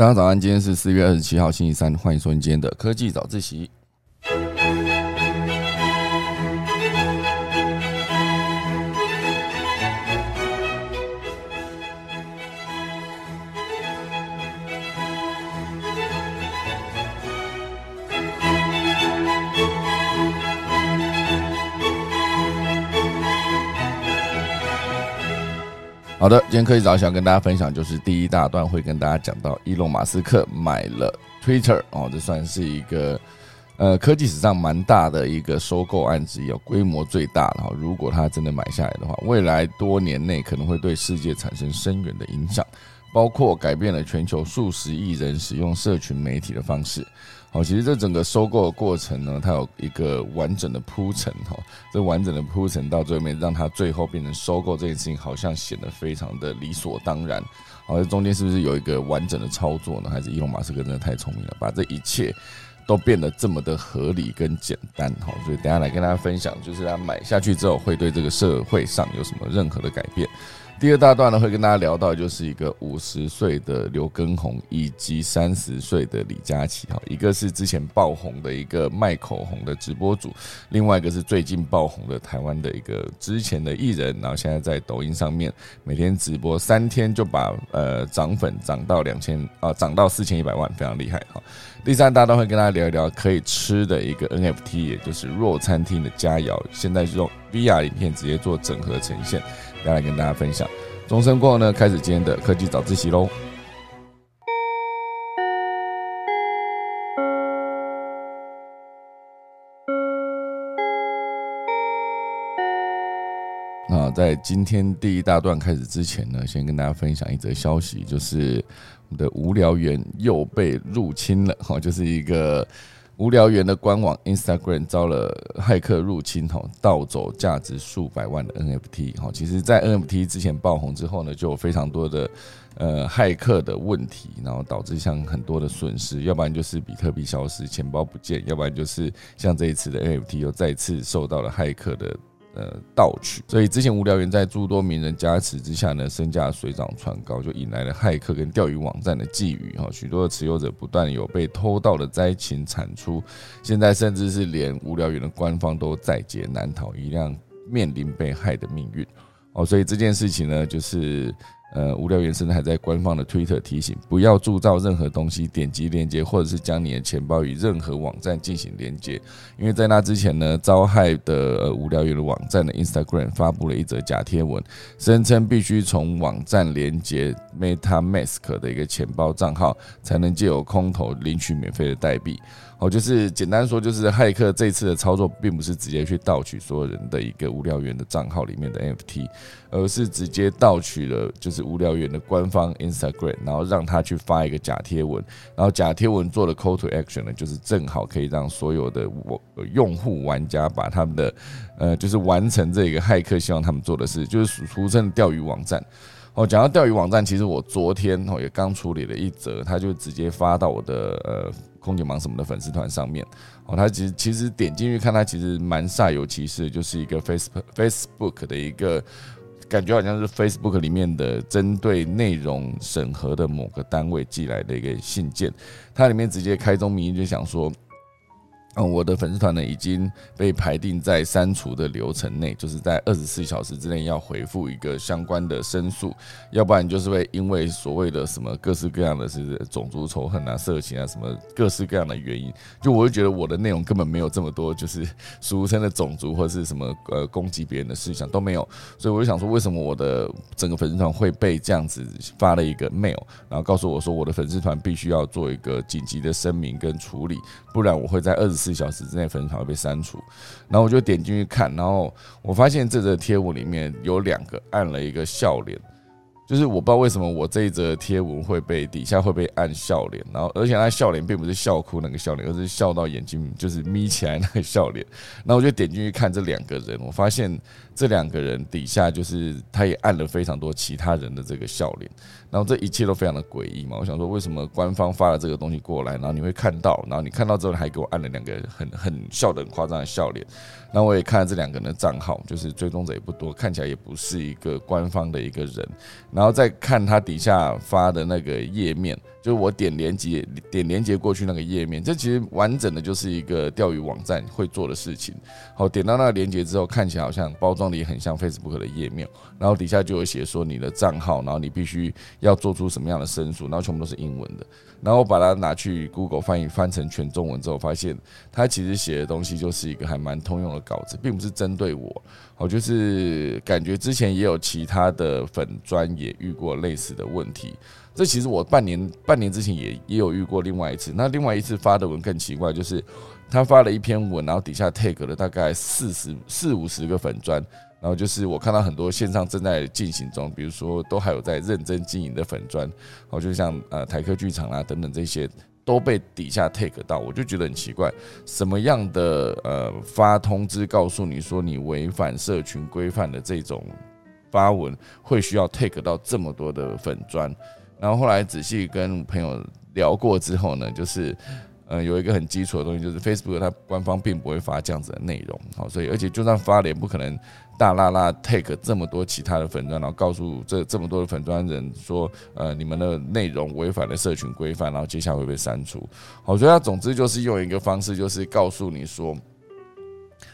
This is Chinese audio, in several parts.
大家早安，今天是四月二十七号星期三，欢迎收听今天的科技早自习。好的，今天科技早想跟大家分享，就是第一大段会跟大家讲到，伊隆马斯克买了 Twitter 哦，这算是一个呃科技史上蛮大的一个收购案之一，规模最大的哈。如果他真的买下来的话，未来多年内可能会对世界产生深远的影响，包括改变了全球数十亿人使用社群媒体的方式。好，其实这整个收购的过程呢，它有一个完整的铺陈哈。这完整的铺陈到最后面，让它最后变成收购这件事情，好像显得非常的理所当然。好，这中间是不是有一个完整的操作呢？还是伊隆马斯克真的太聪明了，把这一切都变得这么的合理跟简单？哈，所以等下来跟大家分享，就是他买下去之后会对这个社会上有什么任何的改变。第二大段呢，会跟大家聊到，就是一个五十岁的刘畊宏以及三十岁的李佳琦哈，一个是之前爆红的一个卖口红的直播主，另外一个是最近爆红的台湾的一个之前的艺人，然后现在在抖音上面每天直播三天就把呃涨粉涨到两千啊，涨到四千一百万，非常厉害哈。第三大段会跟大家聊一聊可以吃的一个 NFT，也就是若餐厅的佳肴，现在是用 VR 影片直接做整合呈现。再来跟大家分享，钟声过后呢，开始今天的科技早自习喽。那在今天第一大段开始之前呢，先跟大家分享一则消息，就是我们的无聊猿又被入侵了，哈，就是一个。无聊猿的官网 Instagram 遭了骇客入侵，吼，盗走价值数百万的 NFT，吼，其实，在 NFT 之前爆红之后呢，就有非常多的呃骇客的问题，然后导致像很多的损失，要不然就是比特币消失，钱包不见，要不然就是像这一次的 NFT 又再次受到了骇客的。呃，盗取，所以之前无聊猿在诸多名人加持之下呢，身价水涨船高，就引来了骇客跟钓鱼网站的觊觎哈，许多的持有者不断有被偷盗的灾情产出，现在甚至是连无聊猿的官方都在劫难逃，一辆面临被害的命运哦，所以这件事情呢，就是。呃，无聊原生还在官方的推特提醒，不要铸造任何东西，点击链接，或者是将你的钱包与任何网站进行连接，因为在那之前呢，遭害的无聊猿的网站的 Instagram 发布了一则假贴文，声称必须从网站连接 MetaMask 的一个钱包账号，才能借由空投领取免费的代币。哦，就是简单说，就是骇客这次的操作，并不是直接去盗取所有人的一个无聊猿的账号里面的 NFT，而是直接盗取了就是无聊猿的官方 Instagram，然后让他去发一个假贴文，然后假贴文做的 Call to Action 呢，就是正好可以让所有的我用户玩家把他们的呃，就是完成这个骇客希望他们做的事，就是俗称的钓鱼网站。哦，讲到钓鱼网站，其实我昨天哦也刚处理了一则，他就直接发到我的呃空姐忙什么的粉丝团上面。哦，他其实其实点进去看，他其实蛮煞有其事，就是一个 Facebook Facebook 的一个感觉，好像是 Facebook 里面的针对内容审核的某个单位寄来的一个信件。它里面直接开宗明义就想说。嗯，我的粉丝团呢已经被排定在删除的流程内，就是在二十四小时之内要回复一个相关的申诉，要不然就是会因为所谓的什么各式各样的是种族仇恨啊、色情啊什么各式各样的原因，就我就觉得我的内容根本没有这么多，就是俗称的种族或是什么呃攻击别人的事项都没有，所以我就想说，为什么我的整个粉丝团会被这样子发了一个 mail，然后告诉我说我的粉丝团必须要做一个紧急的声明跟处理，不然我会在二十。四小时之内粉丝团会被删除，然后我就点进去看，然后我发现这个贴文里面有两个按了一个笑脸。就是我不知道为什么我这一则贴文会被底下会被按笑脸，然后而且他笑脸并不是笑哭那个笑脸，而是笑到眼睛就是眯起来那个笑脸。然后我就点进去看这两个人，我发现这两个人底下就是他也按了非常多其他人的这个笑脸，然后这一切都非常的诡异嘛。我想说为什么官方发了这个东西过来，然后你会看到，然后你看到之后还给我按了两个很很笑的很夸张的笑脸。那我也看了这两个人的账号，就是追踪者也不多，看起来也不是一个官方的一个人。然后再看他底下发的那个页面，就是我点连接点连接过去那个页面，这其实完整的就是一个钓鱼网站会做的事情。好，点到那个连接之后，看起来好像包装的也很像 Facebook 的页面，然后底下就有写说你的账号，然后你必须要做出什么样的申诉，然后全部都是英文的。然后我把它拿去 Google 翻译翻成全中文之后，发现它其实写的东西就是一个还蛮通用的稿子，并不是针对我。我就是感觉之前也有其他的粉专也遇过类似的问题。这其实我半年半年之前也也有遇过另外一次。那另外一次发的文更奇怪，就是他发了一篇文，然后底下 take 了大概四十四五十个粉砖。然后就是我看到很多线上正在进行中，比如说都还有在认真经营的粉砖，然后，就像呃台客剧场啊等等这些都被底下 take 到，我就觉得很奇怪，什么样的呃发通知告诉你说你违反社群规范的这种发文会需要 take 到这么多的粉砖？然后后来仔细跟朋友聊过之后呢，就是。嗯，有一个很基础的东西，就是 Facebook 它官方并不会发这样子的内容，好，所以而且就算发了，也不可能大拉拉 take 这么多其他的粉砖，然后告诉这这么多的粉砖人说，呃，你们的内容违反了社群规范，然后接下来会被删除。好，所以它总之就是用一个方式，就是告诉你说。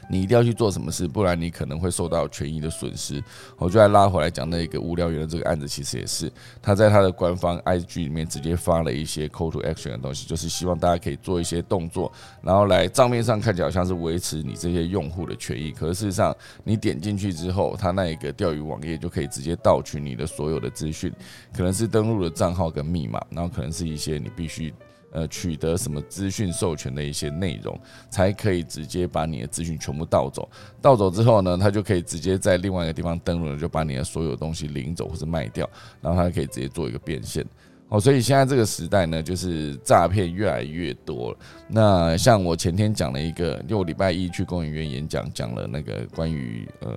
你一定要去做什么事，不然你可能会受到权益的损失。我就来拉回来讲那个无聊猿的这个案子，其实也是他在他的官方 IG 里面直接发了一些 call to action 的东西，就是希望大家可以做一些动作，然后来账面上看起来好像是维持你这些用户的权益，可是事实上你点进去之后，他那一个钓鱼网页就可以直接盗取你的所有的资讯，可能是登录的账号跟密码，然后可能是一些你必须。呃，取得什么资讯授权的一些内容，才可以直接把你的资讯全部盗走。盗走之后呢，他就可以直接在另外一个地方登录，就把你的所有东西领走或者卖掉，然后他可以直接做一个变现。哦，所以现在这个时代呢，就是诈骗越来越多。那像我前天讲了一个，就我礼拜一去公园园演讲，讲了那个关于呃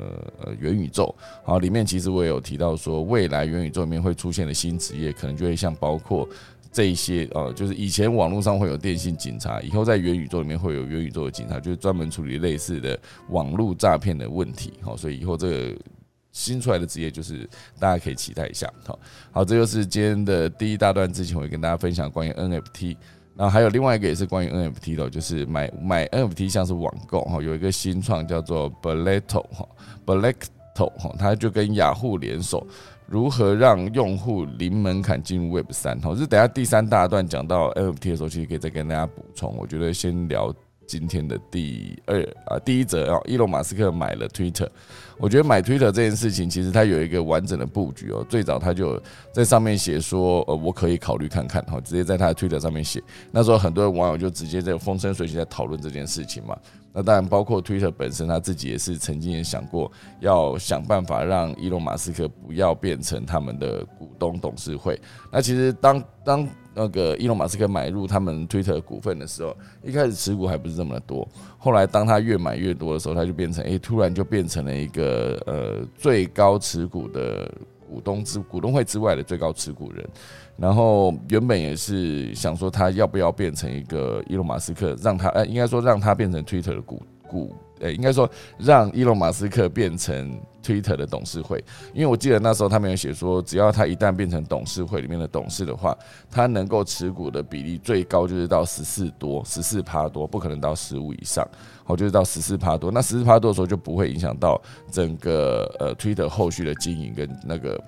呃元宇宙。好，里面其实我也有提到说，未来元宇宙里面会出现的新职业，可能就会像包括。这一些呃，就是以前网络上会有电信警察，以后在元宇宙里面会有元宇宙的警察，就是专门处理类似的网络诈骗的问题。好，所以以后这个新出来的职业，就是大家可以期待一下。好，好，这就是今天的第一大段。之前我会跟大家分享关于 NFT，然后还有另外一个也是关于 NFT 的，就是买买 NFT 像是网购哈，有一个新创叫做 b l e t t o 哈 b l e t t o 哈，它就跟雅虎联手。如何让用户零门槛进入 Web 三？好，是等下第三大段讲到 NFT 的时候，其实可以再跟大家补充。我觉得先聊今天的第二啊，第一则啊，伊隆马斯克买了 Twitter。我觉得买 Twitter 这件事情，其实它有一个完整的布局哦。最早他就在上面写说，呃，我可以考虑看看，哈，直接在他的 Twitter 上面写。那时候很多网友就直接在风生水起在讨论这件事情嘛。那当然，包括 Twitter 本身，他自己也是曾经也想过要想办法让伊隆马斯克不要变成他们的股东董事会。那其实当当那个伊隆马斯克买入他们 Twitter 股份的时候，一开始持股还不是这么的多。后来当他越买越多的时候，他就变成，诶，突然就变成了一个呃最高持股的股东之股东会之外的最高持股人。然后原本也是想说他要不要变成一个伊隆马斯克，让他呃应该说让他变成 Twitter 的股股，呃应该说让伊隆马斯克变成 Twitter 的董事会，因为我记得那时候他们有写说，只要他一旦变成董事会里面的董事的话，他能够持股的比例最高就是到十四多，十四趴多，不可能到十五以上，好就是到十四趴多，那十四趴多的时候就不会影响到整个呃 Twitter 后续的经营跟那个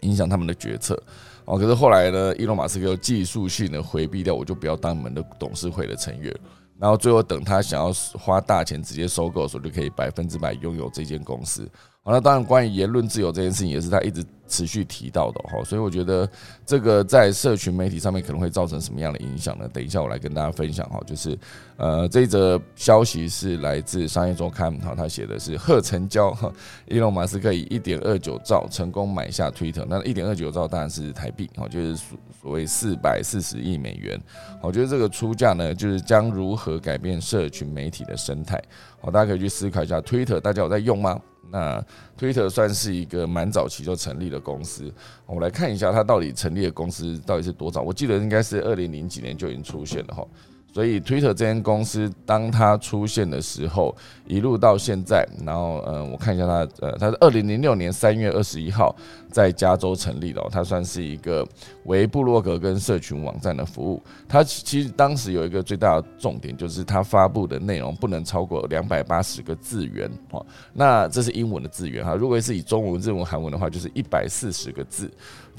影响他们的决策。哦，可是后来呢，伊隆马斯克又技术性的回避掉，我就不要当你们的董事会的成员。然后最后等他想要花大钱直接收购的时候，就可以百分之百拥有这间公司。好，那当然关于言论自由这件事情，也是他一直。持续提到的哈，所以我觉得这个在社群媒体上面可能会造成什么样的影响呢？等一下我来跟大家分享哈，就是呃这则消息是来自商业周刊哈，他写的是贺成交哈，伊隆马斯克以一点二九兆成功买下 Twitter，那一点二九兆当然是台币哈，就是所所谓四百四十亿美元。我觉得这个出价呢，就是将如何改变社群媒体的生态，好，大家可以去思考一下，Twitter 大家有在用吗？那 Twitter 算是一个蛮早期就成立的公司，我们来看一下它到底成立的公司到底是多早。我记得应该是二零零几年就已经出现了哈，所以，Twitter 这间公司当它出现的时候，一路到现在，然后，嗯，我看一下它，呃，它是二零零六年三月二十一号在加州成立的，它算是一个为部落格跟社群网站的服务。它其实当时有一个最大的重点，就是它发布的内容不能超过两百八十个字元，哦，那这是英文的字元哈。如果是以中文、日文、韩文的话，就是一百四十个字。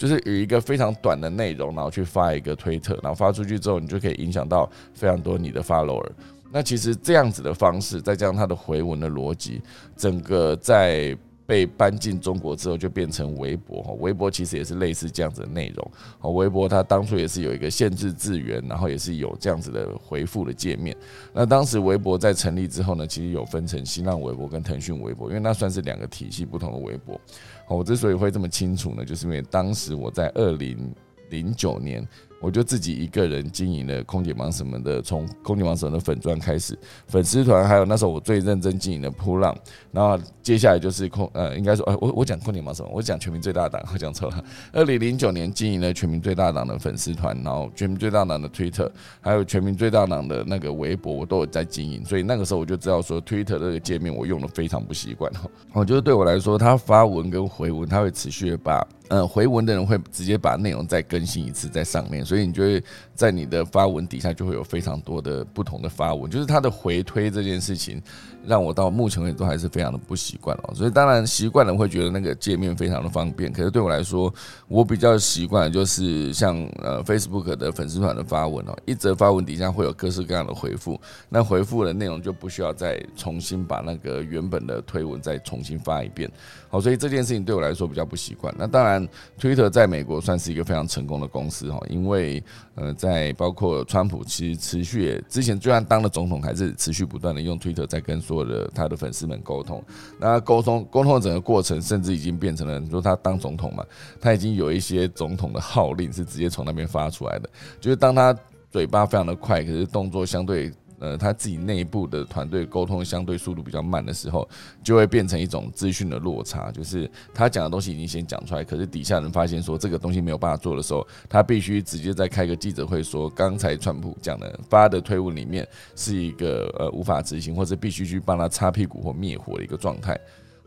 就是以一个非常短的内容，然后去发一个推特，然后发出去之后，你就可以影响到非常多你的 follower。那其实这样子的方式，再加上它的回文的逻辑，整个在。被搬进中国之后，就变成微博。微博其实也是类似这样子的内容。微博它当初也是有一个限制字源，然后也是有这样子的回复的界面。那当时微博在成立之后呢，其实有分成新浪微博跟腾讯微博，因为那算是两个体系不同的微博。我之所以会这么清楚呢，就是因为当时我在二零零九年。我就自己一个人经营了空姐忙什么的，从空姐忙什么的粉钻开始，粉丝团，还有那时候我最认真经营的扑浪，然后接下来就是空呃，应该说，呃，我我讲空姐忙什么，我讲全民最大党，我讲错了。二零零九年经营了全民最大党的粉丝团，然后全民最大党的 Twitter，还有全民最大党的那个微博，我都有在经营，所以那个时候我就知道说，Twitter 这个界面我用的非常不习惯哈。我觉得对我来说，它发文跟回文，它会持续的把。嗯，回文的人会直接把内容再更新一次在上面，所以你就会在你的发文底下就会有非常多的不同的发文，就是它的回推这件事情。让我到目前为止都还是非常的不习惯哦，所以当然习惯了会觉得那个界面非常的方便，可是对我来说，我比较习惯就是像呃 Facebook 的粉丝团的发文哦，一则发文底下会有各式各样的回复，那回复的内容就不需要再重新把那个原本的推文再重新发一遍，好，所以这件事情对我来说比较不习惯。那当然，Twitter 在美国算是一个非常成功的公司哈，因为呃在包括川普其实持续也之前虽然当了总统，还是持续不断的用 Twitter 在跟。做的他的粉丝们沟通，那沟通沟通的整个过程，甚至已经变成了，你说他当总统嘛，他已经有一些总统的号令是直接从那边发出来的，就是当他嘴巴非常的快，可是动作相对。呃，他自己内部的团队沟通相对速度比较慢的时候，就会变成一种资讯的落差，就是他讲的东西已经先讲出来，可是底下人发现说这个东西没有办法做的时候，他必须直接再开个记者会说，刚才川普讲的发的推文里面是一个呃无法执行，或者必须去帮他擦屁股或灭火的一个状态。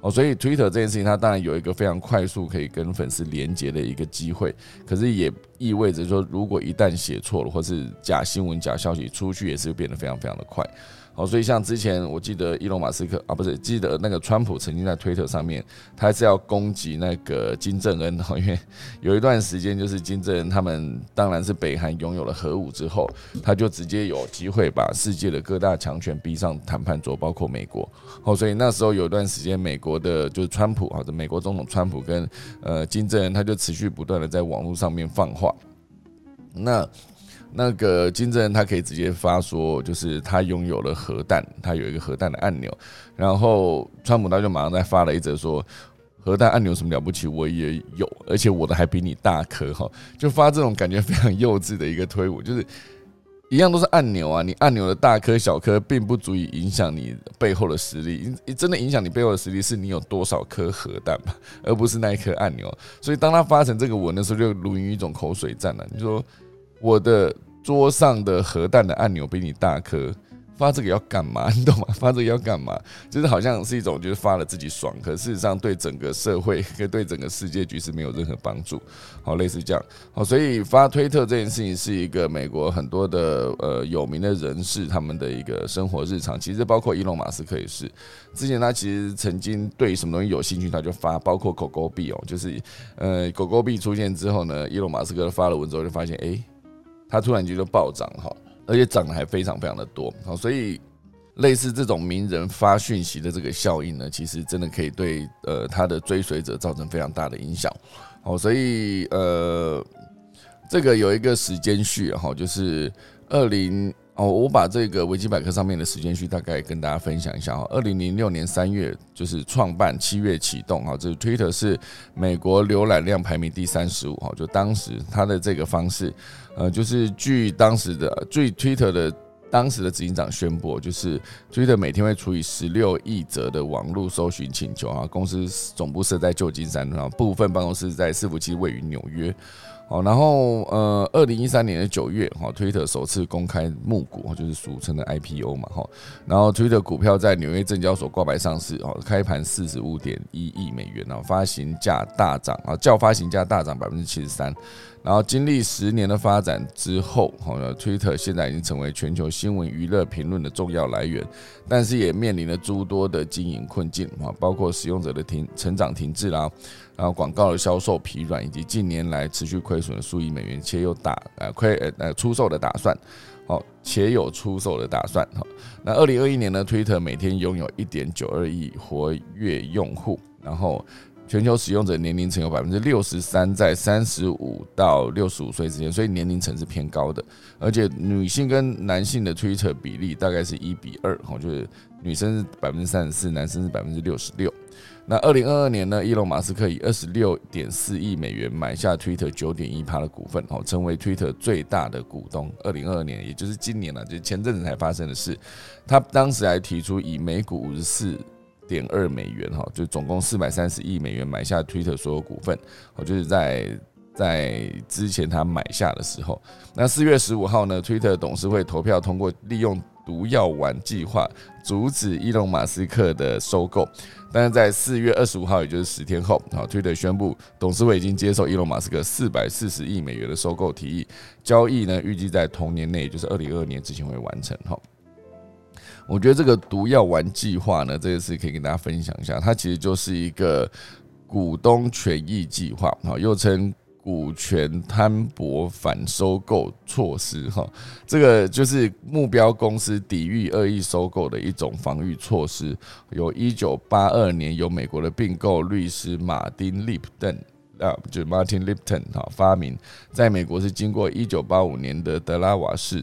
哦，所以 Twitter 这件事情，它当然有一个非常快速可以跟粉丝连接的一个机会，可是也意味着说，如果一旦写错了，或是假新闻、假消息出去，也是变得非常非常的快。好，所以像之前我记得伊隆马斯克啊，不是记得那个川普曾经在推特上面，他是要攻击那个金正恩哦，因为有一段时间就是金正恩他们当然是北韩拥有了核武之后，他就直接有机会把世界的各大强权逼上谈判桌，包括美国。哦，所以那时候有一段时间，美国的就是川普或者美国总统川普跟呃金正恩，他就持续不断的在网络上面放话。那那个金正恩他可以直接发说，就是他拥有了核弹，他有一个核弹的按钮。然后川普他就马上再发了一则说，核弹按钮什么了不起，我也有，而且我的还比你大颗哈，就发这种感觉非常幼稚的一个推文，就是一样都是按钮啊，你按钮的大颗小颗并不足以影响你背后的实力，真的影响你背后的实力是你有多少颗核弹吧，而不是那一颗按钮。所以当他发成这个文的时候，就如于一种口水战了。你说。我的桌上的核弹的按钮比你大颗，发这个要干嘛？你懂吗？发这个要干嘛？就是好像是一种，就是发了自己爽，可事实上对整个社会跟 对整个世界局势没有任何帮助。好，类似这样。好，所以发推特这件事情是一个美国很多的呃有名的人士他们的一个生活日常。其实包括伊隆马斯克也是，之前他其实曾经对什么东西有兴趣，他就发。包括狗狗币哦，就是呃狗狗币出现之后呢，伊隆马斯克发了文之后就发现，哎。它突然间就暴涨哈，而且涨得还非常非常的多好，所以类似这种名人发讯息的这个效应呢，其实真的可以对呃他的追随者造成非常大的影响好，所以呃这个有一个时间序哈，就是二零。哦，我把这个维基百科上面的时间序大概跟大家分享一下哈。二零零六年三月就是创办，七月启动哈。这 Twitter 是美国浏览量排名第三十五哈。就当时它的这个方式，呃，就是据当时的最 Twitter 的当时的执行长宣布，就是 Twitter 每天会处理十六亿则的网络搜寻请求啊。公司总部设在旧金山，然后部分办公室在伺服器位于纽约。好，然后呃，二零一三年的九月，哈，Twitter 首次公开募股，就是俗称的 IPO 嘛，哈，然后 Twitter 股票在纽约证交所挂牌上市，哦，开盘四十五点一亿美元，然后发行价大涨，啊，较发行价大涨百分之七十三。然后经历十年的发展之后，哈，Twitter 现在已经成为全球新闻娱乐评论的重要来源，但是也面临了诸多的经营困境啊，包括使用者的停成长停滞啦，然后广告的销售疲软，以及近年来持续亏损的数亿美元，且有打呃亏呃呃出售的打算，好，且有出售的打算哈。那二零二一年呢，Twitter 每天拥有一点九二亿活跃用户，然后。全球使用者年龄层有百分之六十三在三十五到六十五岁之间，所以年龄层是偏高的。而且女性跟男性的 Twitter 比例大概是一比二，哈，就是女生是百分之三十四，男生是百分之六十六。那二零二二年呢，伊隆马斯克以二十六点四亿美元买下 Twitter 九点一趴的股份，哦，成为 Twitter 最大的股东。二零二二年，也就是今年了，就前阵子才发生的事。他当时还提出以每股五十四。点二美元哈，就总共四百三十亿美元买下 Twitter 所有股份，哦，就是在在之前他买下的时候，那四月十五号呢，Twitter 董事会投票通过利用毒药丸计划阻止伊隆马斯克的收购，但是在四月二十五号，也就是十天后，好，Twitter 宣布董事会已经接受伊隆马斯克四百四十亿美元的收购提议，交易呢预计在同年内，就是二零二二年之前会完成哈。我觉得这个毒药丸计划呢，这个是可以跟大家分享一下。它其实就是一个股东权益计划，哈，又称股权摊薄反收购措施，哈，这个就是目标公司抵御恶意收购的一种防御措施。由一九八二年由美国的并购律师马丁利普顿啊，就是 Martin Lipton 哈发明，在美国是经过一九八五年的德拉瓦市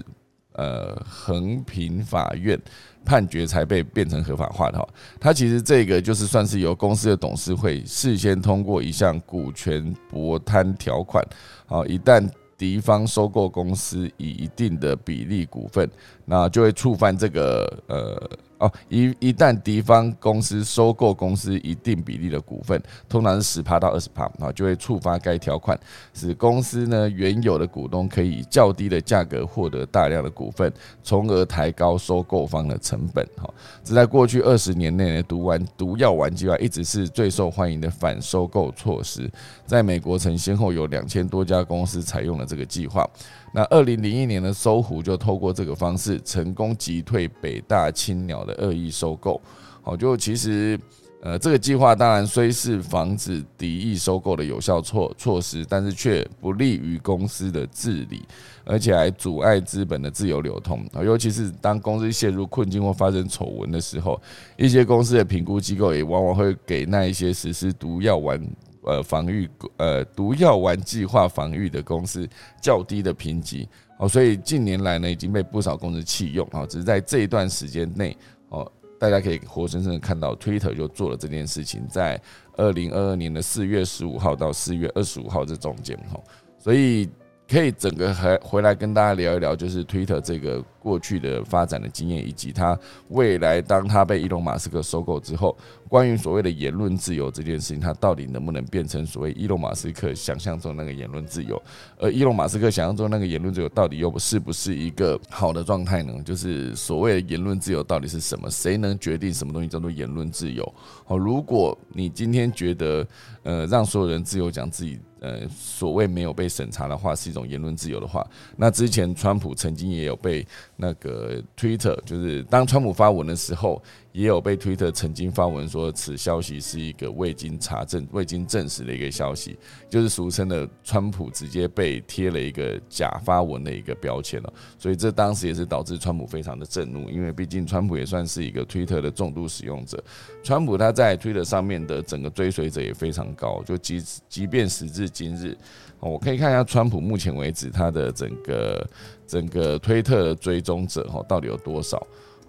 呃横平法院。判决才被变成合法化的哈，它其实这个就是算是由公司的董事会事先通过一项股权博摊条款，好，一旦敌方收购公司以一定的比例股份，那就会触犯这个呃。哦，一一旦敌方公司收购公司一定比例的股份，通常是十趴到二十趴，啊，就会触发该条款，使公司呢原有的股东可以以较低的价格获得大量的股份，从而抬高收购方的成本。哈，这在过去二十年内呢，毒丸毒药丸计划一直是最受欢迎的反收购措施，在美国曾先后有两千多家公司采用了这个计划。那二零零一年的搜狐就透过这个方式成功击退北大青鸟的恶意收购。好，就其实呃这个计划当然虽是防止敌意收购的有效措措施，但是却不利于公司的治理，而且还阻碍资本的自由流通。啊，尤其是当公司陷入困境或发生丑闻的时候，一些公司的评估机构也往往会给那一些实施毒药丸。呃，防御呃毒药丸计划防御的公司较低的评级哦，所以近年来呢已经被不少公司弃用啊。只是在这一段时间内哦，大家可以活生生的看到 Twitter 就做了这件事情，在二零二二年的四月十五号到四月二十五号这中间哈，所以可以整个还回来跟大家聊一聊，就是 Twitter 这个。过去的发展的经验，以及他未来当他被伊隆马斯克收购之后，关于所谓的言论自由这件事情，它到底能不能变成所谓伊隆马斯克想象中那个言论自由？而伊隆马斯克想象中那个言论自由，到底又是不是一个好的状态呢？就是所谓的言论自由到底是什么？谁能决定什么东西叫做言论自由？好，如果你今天觉得呃让所有人自由讲自己呃所谓没有被审查的话是一种言论自由的话，那之前川普曾经也有被。那个 Twitter 就是当川普发文的时候。也有被推特曾经发文说，此消息是一个未经查证、未经证实的一个消息，就是俗称的川普直接被贴了一个假发文的一个标签了。所以这当时也是导致川普非常的震怒，因为毕竟川普也算是一个推特的重度使用者。川普他在推特上面的整个追随者也非常高，就即即便时至今日，我可以看一下川普目前为止他的整个整个推特的追踪者哈到底有多少。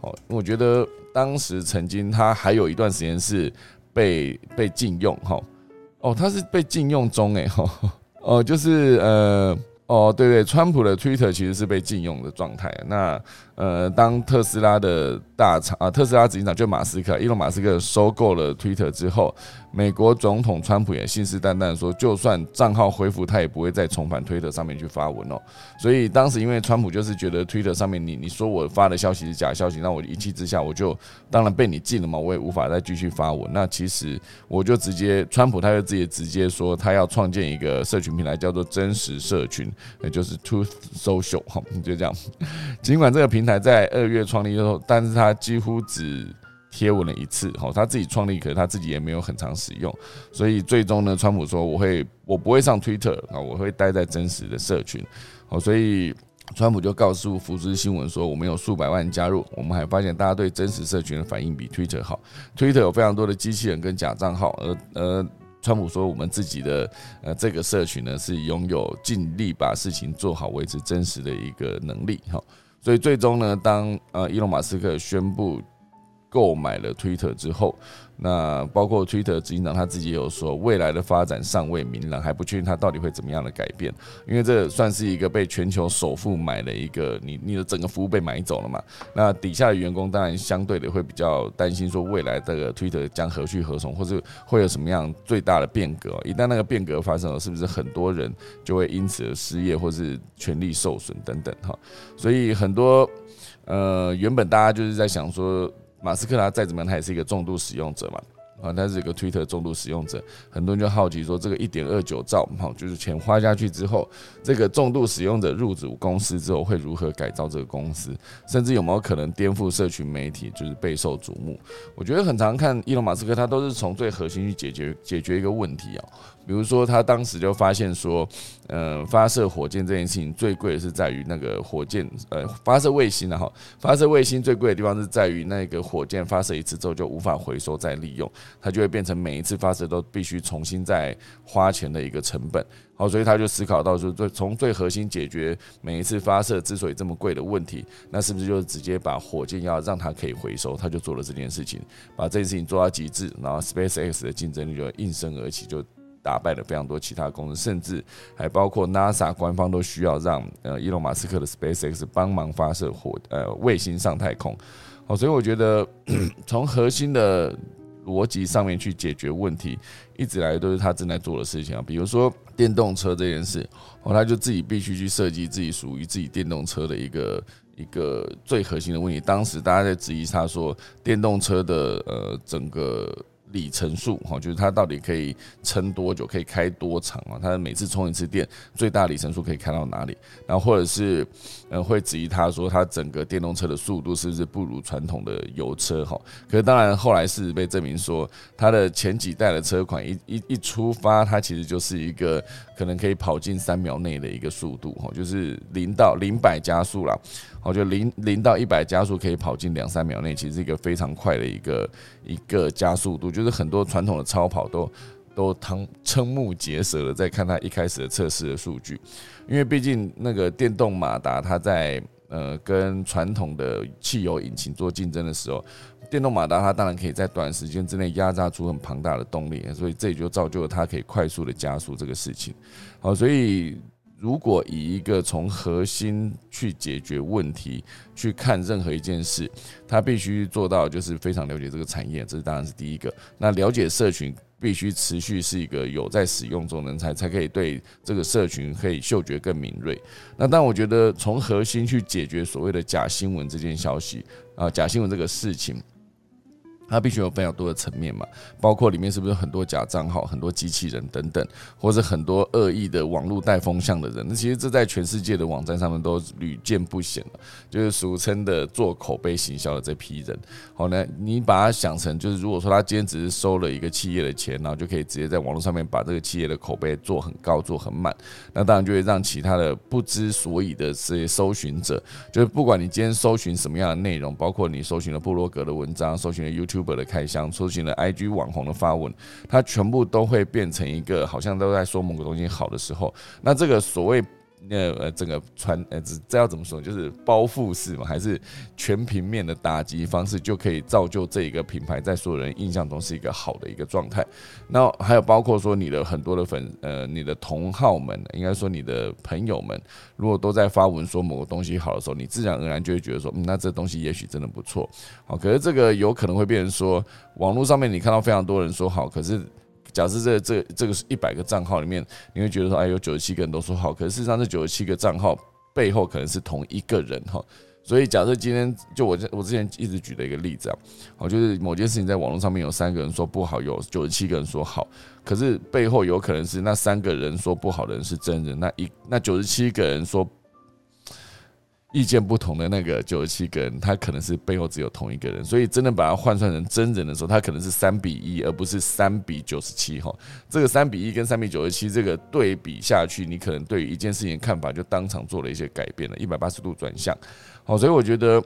哦，我觉得当时曾经他还有一段时间是被被禁用哈，哦，他是被禁用中哎哈，哦，就是呃，哦，对对，川普的 Twitter 其实是被禁用的状态。那呃，当特斯拉的大厂啊，特斯拉执行长就马斯克，伊隆马斯克收购了 Twitter 之后，美国总统川普也信誓旦旦说，就算账号恢复，他也不会再重返推特上面去发文哦。所以当时因为川普就是觉得推特上面你你说我发的消息是假消息，那我一气之下我就当然被你禁了嘛，我也无法再继续发文。那其实我就直接川普他就自己直接说，他要创建一个社群平台，叫做真实社群，也就是 Truth Social 哈，就这样。尽管这个平平台在二月创立之后，但是他几乎只贴文了一次，哈，他自己创立，可是他自己也没有很常使用，所以最终呢，川普说我会我不会上 Twitter 啊，我会待在真实的社群，好，所以川普就告诉福斯新闻说，我们有数百万加入，我们还发现大家对真实社群的反应比 Twitter 好，Twitter 有非常多的机器人跟假账号，而而川普说我们自己的呃这个社群呢是拥有尽力把事情做好、维持真实的一个能力，哈。所以最终呢，当呃伊隆马斯克宣布购买了 Twitter 之后。那包括 Twitter 执行长他自己也有说，未来的发展尚未明朗，还不确定他到底会怎么样的改变。因为这算是一个被全球首富买了一个，你你的整个服务被买走了嘛？那底下的员工当然相对的会比较担心，说未来这个 Twitter 将何去何从，或者会有什么样最大的变革？一旦那个变革发生了，是不是很多人就会因此而失业，或是权利受损等等？哈，所以很多呃，原本大家就是在想说。马斯克他再怎么样，他也是一个重度使用者嘛。啊，他是一个推特重度使用者，很多人就好奇说，这个一点二九兆，好，就是钱花下去之后，这个重度使用者入主公司之后会如何改造这个公司，甚至有没有可能颠覆社群媒体，就是备受瞩目。我觉得很常看伊隆马斯克，他都是从最核心去解决解决一个问题啊。比如说，他当时就发现说，呃，发射火箭这件事情最贵的是在于那个火箭，呃，发射卫星的哈，发射卫星最贵的地方是在于那个火箭发射一次之后就无法回收再利用。它就会变成每一次发射都必须重新再花钱的一个成本，好，所以他就思考到说，最从最核心解决每一次发射之所以这么贵的问题，那是不是就是直接把火箭要让它可以回收？他就做了这件事情，把这件事情做到极致，然后 SpaceX 的竞争力就应声而起，就打败了非常多其他公司，甚至还包括 NASA 官方都需要让呃伊隆马斯克的 SpaceX 帮忙发射火呃卫星上太空，好，所以我觉得 从核心的。逻辑上面去解决问题，一直来都是他正在做的事情啊。比如说电动车这件事，哦，他就自己必须去设计自己属于自己电动车的一个一个最核心的问题。当时大家在质疑他说，电动车的呃整个。里程数哈，就是它到底可以撑多久，可以开多长啊？它每次充一次电，最大里程数可以开到哪里？然后或者是呃，会质疑他说，它整个电动车的速度是不是不如传统的油车哈？可是当然后来是被证明说，它的前几代的车款一一一出发，它其实就是一个可能可以跑进三秒内的一个速度哈，就是零到零百加速了。我觉得零零到一百加速可以跑进两三秒内，其实是一个非常快的一个一个加速度。就是很多传统的超跑都都瞠瞠目结舌的在看它一开始的测试的数据，因为毕竟那个电动马达它在呃跟传统的汽油引擎做竞争的时候，电动马达它当然可以在短时间之内压榨出很庞大的动力，所以这也就造就了它可以快速的加速这个事情。好，所以。如果以一个从核心去解决问题去看任何一件事，他必须做到就是非常了解这个产业，这是当然是第一个。那了解社群必须持续是一个有在使用中人才，才可以对这个社群可以嗅觉更敏锐。那但我觉得从核心去解决所谓的假新闻这件消息啊，假新闻这个事情。它必须有非常多的层面嘛，包括里面是不是很多假账号、很多机器人等等，或者很多恶意的网络带风向的人。那其实这在全世界的网站上面都屡见不鲜了，就是俗称的做口碑行销的这批人。好呢，你把它想成就是，如果说他今天只是收了一个企业的钱，然后就可以直接在网络上面把这个企业的口碑做很高、做很满，那当然就会让其他的不知所以的这些搜寻者，就是不管你今天搜寻什么样的内容，包括你搜寻了布洛格的文章，搜寻了 YouTube。的开箱，出现了 IG 网红的发文，它全部都会变成一个好像都在说某个东西好的时候，那这个所谓那呃，整个传呃，这这要怎么说？就是包覆式嘛，还是全平面的打击方式，就可以造就这一个品牌在所有人印象中是一个好的一个状态。那还有包括说你的很多的粉呃，你的同好们，应该说你的朋友们，如果都在发文说某个东西好的时候，你自然而然就会觉得说，嗯，那这东西也许真的不错。好，可是这个有可能会变成说，网络上面你看到非常多人说好，可是。假设这这这个是一百个账号里面，你会觉得说，哎，有九十七个人都说好，可是事实上这九十七个账号背后可能是同一个人哈。所以假设今天就我我之前一直举的一个例子啊，哦，就是某件事情在网络上面有三个人说不好，有九十七个人说好，可是背后有可能是那三个人说不好的人是真人，那一那九十七个人说。意见不同的那个九十七个人，他可能是背后只有同一个人，所以真的把它换算成真人的时候，他可能是三比一，而不是三比九十七哈。这个三比一跟三比九十七这个对比下去，你可能对于一件事情看法就当场做了一些改变了，一百八十度转向。好，所以我觉得，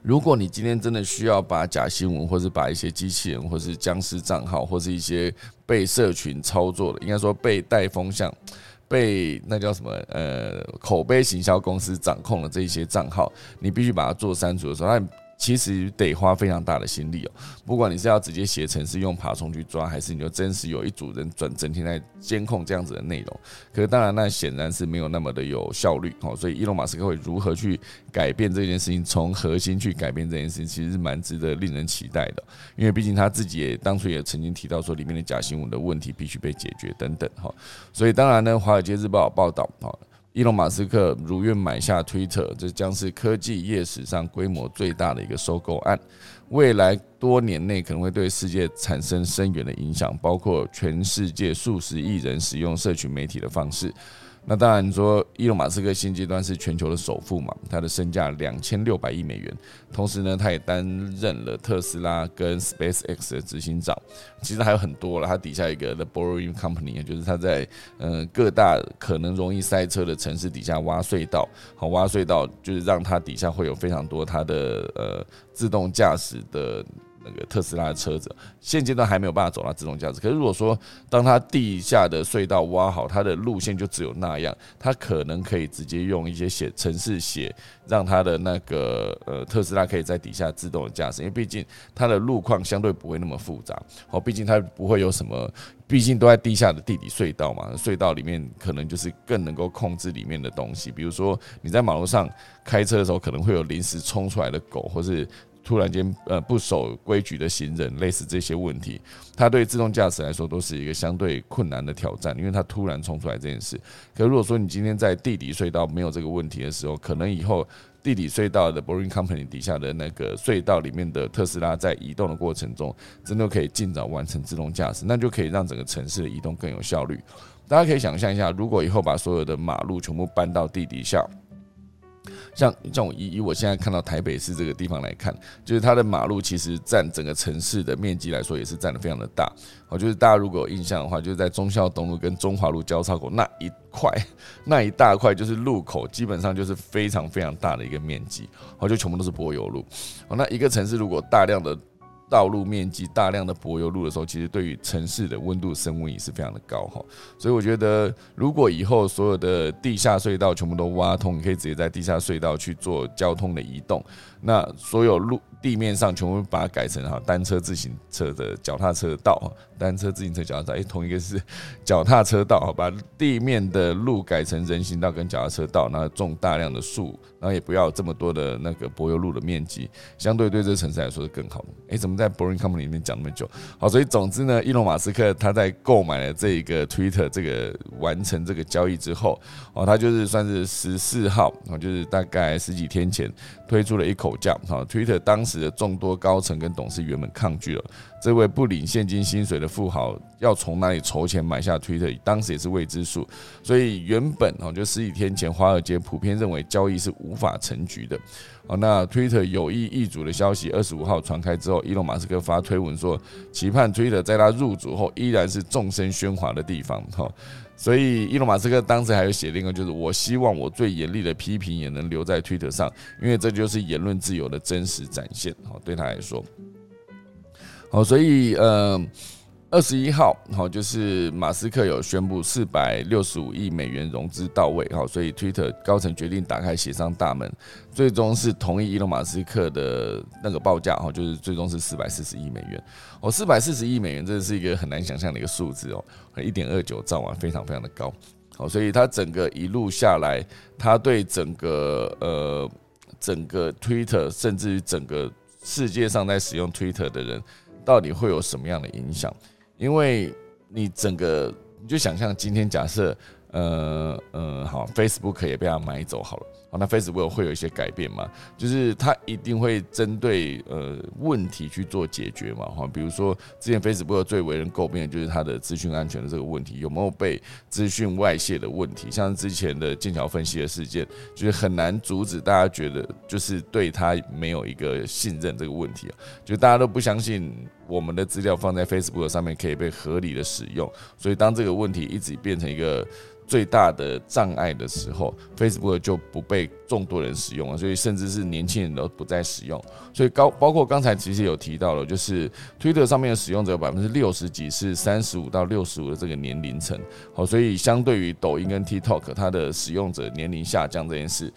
如果你今天真的需要把假新闻，或是把一些机器人，或是僵尸账号，或是一些被社群操作的，应该说被带风向。被那叫什么呃口碑行销公司掌控了这一些账号，你必须把它做删除的时候，那。其实得花非常大的心力哦，不管你是要直接写程式用爬虫去抓，还是你就真实有一组人整整天在监控这样子的内容，可是当然那显然是没有那么的有效率哦。所以伊隆马斯克会如何去改变这件事情，从核心去改变这件事情，其实是蛮值得令人期待的。因为毕竟他自己也当初也曾经提到说，里面的假新闻的问题必须被解决等等哈。所以当然呢，《华尔街日报》报道哈。伊隆马斯克如愿买下 Twitter，这将是科技业史上规模最大的一个收购案，未来多年内可能会对世界产生深远的影响，包括全世界数十亿人使用社群媒体的方式。那当然，你说伊隆马斯克现阶段是全球的首富嘛？他的身价两千六百亿美元，同时呢，他也担任了特斯拉跟 Space X 的执行长。其实还有很多了，他底下一个 The Boring Company，就是他在呃各大可能容易塞车的城市底下挖隧道，好挖隧道就是让他底下会有非常多他的呃自动驾驶的。那个特斯拉的车子现阶段还没有办法走到自动驾驶，可是如果说当它地下的隧道挖好，它的路线就只有那样，它可能可以直接用一些写程式写，让它的那个呃特斯拉可以在底下自动的驾驶，因为毕竟它的路况相对不会那么复杂，哦，毕竟它不会有什么，毕竟都在地下的地底隧道嘛，隧道里面可能就是更能够控制里面的东西，比如说你在马路上开车的时候，可能会有临时冲出来的狗，或是。突然间，呃，不守规矩的行人，类似这些问题，它对自动驾驶来说都是一个相对困难的挑战，因为它突然冲出来这件事。可如果说你今天在地底隧道没有这个问题的时候，可能以后地底隧道的 Boring Company 底下的那个隧道里面的特斯拉在移动的过程中，真的可以尽早完成自动驾驶，那就可以让整个城市的移动更有效率。大家可以想象一下，如果以后把所有的马路全部搬到地底下。像像我以以我现在看到台北市这个地方来看，就是它的马路其实占整个城市的面积来说，也是占的非常的大。好，就是大家如果有印象的话，就是在忠孝东路跟中华路交叉口那一块 那一大块，就是路口，基本上就是非常非常大的一个面积。好，就全部都是柏油路。好，那一个城市如果大量的道路面积大量的柏油路的时候，其实对于城市的温度升温也是非常的高哈。所以我觉得，如果以后所有的地下隧道全部都挖通，你可以直接在地下隧道去做交通的移动，那所有路。地面上全部把它改成哈单车、自行车的脚踏车道，单车、自行车、脚踏车，哎，同一个是 脚踏车道，把地面的路改成人行道跟脚踏车道，然后种大量的树，然后也不要这么多的那个柏油路的面积，相对对这个城市来说是更好的。哎，怎么在 Boring Company 里面讲那么久？好，所以总之呢，伊隆马斯克他在购买了这一个 Twitter 这个完成这个交易之后，哦，他就是算是十四号，哦，就是大概十几天前推出了一口价，好，Twitter 当。时的众多高层跟董事原本抗拒了这位不领现金薪水的富豪要从哪里筹钱买下 Twitter，当时也是未知数。所以原本哦，就十几天前，华尔街普遍认为交易是无法成局的。哦，那 Twitter 有意易主的消息，二十五号传开之后，伊隆马斯克发推文说，期盼 Twitter 在他入主后依然是众声喧哗的地方。哈。所以，伊隆马斯克当时还有写另一个，就是我希望我最严厉的批评也能留在推特上，因为这就是言论自由的真实展现。好，对他来说，好，所以呃，二十一号，好，就是马斯克有宣布四百六十五亿美元融资到位，好，所以 Twitter 高层决定打开协商大门，最终是同意伊隆马斯克的那个报价，哈，就是最终是四百四十亿美元，哦，四百四十亿美元，这是一个很难想象的一个数字哦，一点二九兆啊，非常非常的高，好，所以它整个一路下来，它对整个呃整个 Twitter，甚至于整个世界上在使用 Twitter 的人，到底会有什么样的影响？因为你整个，你就想象今天假设，呃呃，好，Facebook 也被他买走好了。好，那 Facebook 会有一些改变嘛？就是它一定会针对呃问题去做解决嘛？哈，比如说之前 Facebook 最为人诟病的就是它的资讯安全的这个问题，有没有被资讯外泄的问题？像之前的剑桥分析的事件，就是很难阻止大家觉得就是对它没有一个信任这个问题啊，就大家都不相信我们的资料放在 Facebook 上面可以被合理的使用，所以当这个问题一直变成一个。最大的障碍的时候，Facebook 就不被众多人使用了，所以甚至是年轻人都不再使用。所以高包括刚才其实有提到了，就是 Twitter 上面的使用者百分之六十几是三十五到六十五的这个年龄层。好，所以相对于抖音跟 TikTok，它的使用者年龄下降这件事。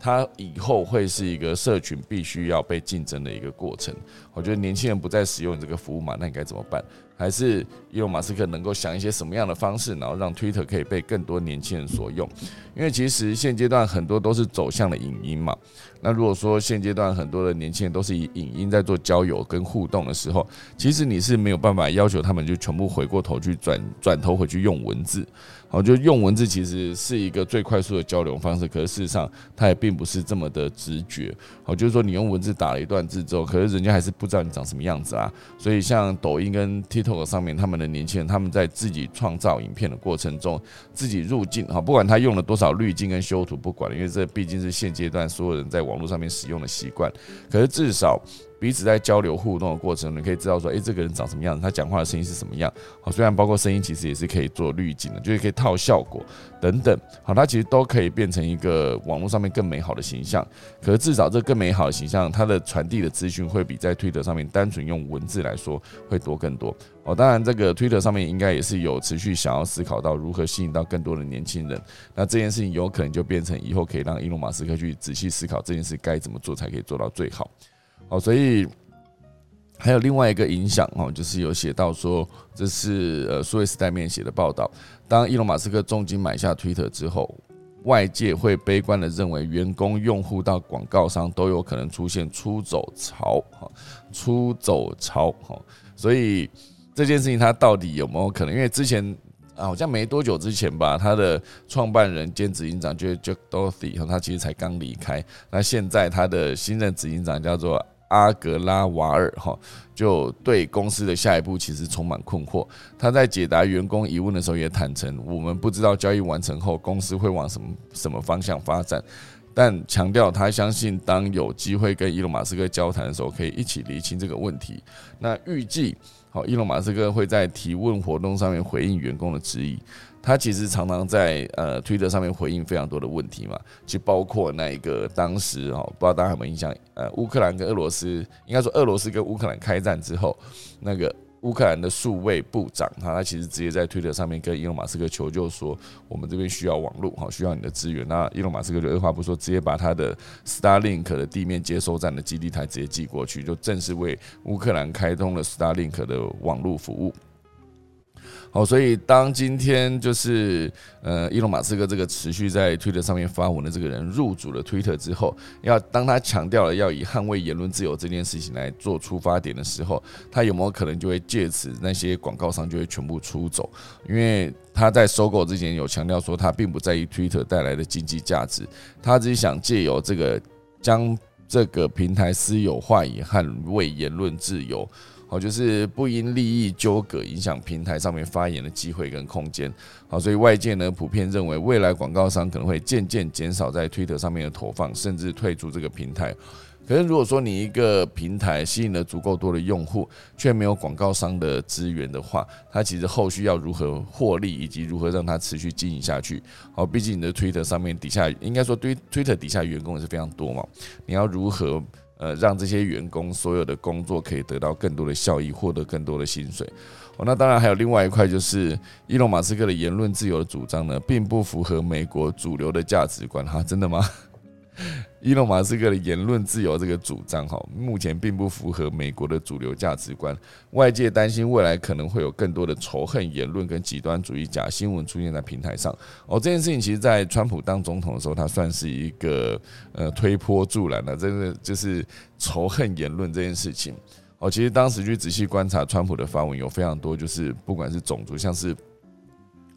它以后会是一个社群必须要被竞争的一个过程。我觉得年轻人不再使用你这个服务嘛，那你该怎么办？还是伊隆马斯克能够想一些什么样的方式，然后让 Twitter 可以被更多年轻人所用？因为其实现阶段很多都是走向了影音嘛。那如果说现阶段很多的年轻人都是以影音在做交友跟互动的时候，其实你是没有办法要求他们就全部回过头去转转头回去用文字。好，就用文字其实是一个最快速的交流方式，可是事实上它也并不是这么的直觉。好，就是说你用文字打了一段字之后，可是人家还是不知道你长什么样子啊。所以像抖音跟 TikTok 上面，他们的年轻人他们在自己创造影片的过程中，自己入镜，好，不管他用了多少滤镜跟修图，不管，因为这毕竟是现阶段所有人在网络上面使用的习惯。可是至少。彼此在交流互动的过程，你可以知道说，诶，这个人长什么样子，他讲话的声音是什么样。好，虽然包括声音，其实也是可以做滤镜的，就是可以套效果等等。好，它其实都可以变成一个网络上面更美好的形象。可是至少这更美好的形象，它的传递的资讯会比在推特上面单纯用文字来说会多更多。哦，当然这个推特上面应该也是有持续想要思考到如何吸引到更多的年轻人。那这件事情有可能就变成以后可以让伊隆马斯克去仔细思考这件事该怎么做才可以做到最好。好，所以还有另外一个影响哦，就是有写到说，这是呃苏维斯代面写的报道。当伊隆马斯克重金买下推特之后，外界会悲观的认为，员工、用户到广告商都有可能出现出走潮，哈，出走潮，哈。所以这件事情它到底有没有可能？因为之前啊，好像没多久之前吧，他的创办人兼执行长就是 Jack Dorsey，他其实才刚离开。那现在他的新任执行长叫做。阿格拉瓦尔哈就对公司的下一步其实充满困惑。他在解答员工疑问的时候也坦诚，我们不知道交易完成后公司会往什么什么方向发展，但强调他相信当有机会跟伊隆马斯克交谈的时候，可以一起厘清这个问题。那预计好，伊隆马斯克会在提问活动上面回应员工的质疑。他其实常常在呃推特上面回应非常多的问题嘛，就包括那一个当时哦，不知道大家有没有印象？呃，乌克兰跟俄罗斯，应该说俄罗斯跟乌克兰开战之后，那个乌克兰的数位部长，哈，他其实直接在推特上面跟伊隆马斯克求救说，我们这边需要网络，哈，需要你的资源。那伊隆马斯克就二话不说，直接把他的 Starlink 的地面接收站的基地台直接寄过去，就正式为乌克兰开通了 Starlink 的网络服务。哦，所以当今天就是呃，伊隆马斯克这个持续在推特上面发文的这个人入主了推特之后，要当他强调了要以捍卫言论自由这件事情来做出发点的时候，他有没有可能就会借此那些广告商就会全部出走？因为他在收购之前有强调说，他并不在意推特带来的经济价值，他只是想借由这个将这个平台私有化以捍卫言论自由。好，就是不因利益纠葛影响平台上面发言的机会跟空间。好，所以外界呢普遍认为，未来广告商可能会渐渐减少在推特上面的投放，甚至退出这个平台。可是，如果说你一个平台吸引了足够多的用户，却没有广告商的资源的话，它其实后续要如何获利，以及如何让它持续经营下去？好，毕竟你的推特上面底下，应该说对推特底下员工也是非常多嘛，你要如何？呃让这些员工所有的工作可以得到更多的效益，获得更多的薪水。哦，那当然还有另外一块，就是伊隆马斯克的言论自由的主张呢，并不符合美国主流的价值观。哈，真的吗？伊隆马斯克的言论自由这个主张，哈，目前并不符合美国的主流价值观。外界担心未来可能会有更多的仇恨言论跟极端主义假新闻出现在平台上。哦，这件事情其实，在川普当总统的时候，他算是一个呃推波助澜的，真的就是仇恨言论这件事情。哦，其实当时去仔细观察川普的发文，有非常多，就是不管是种族，像是。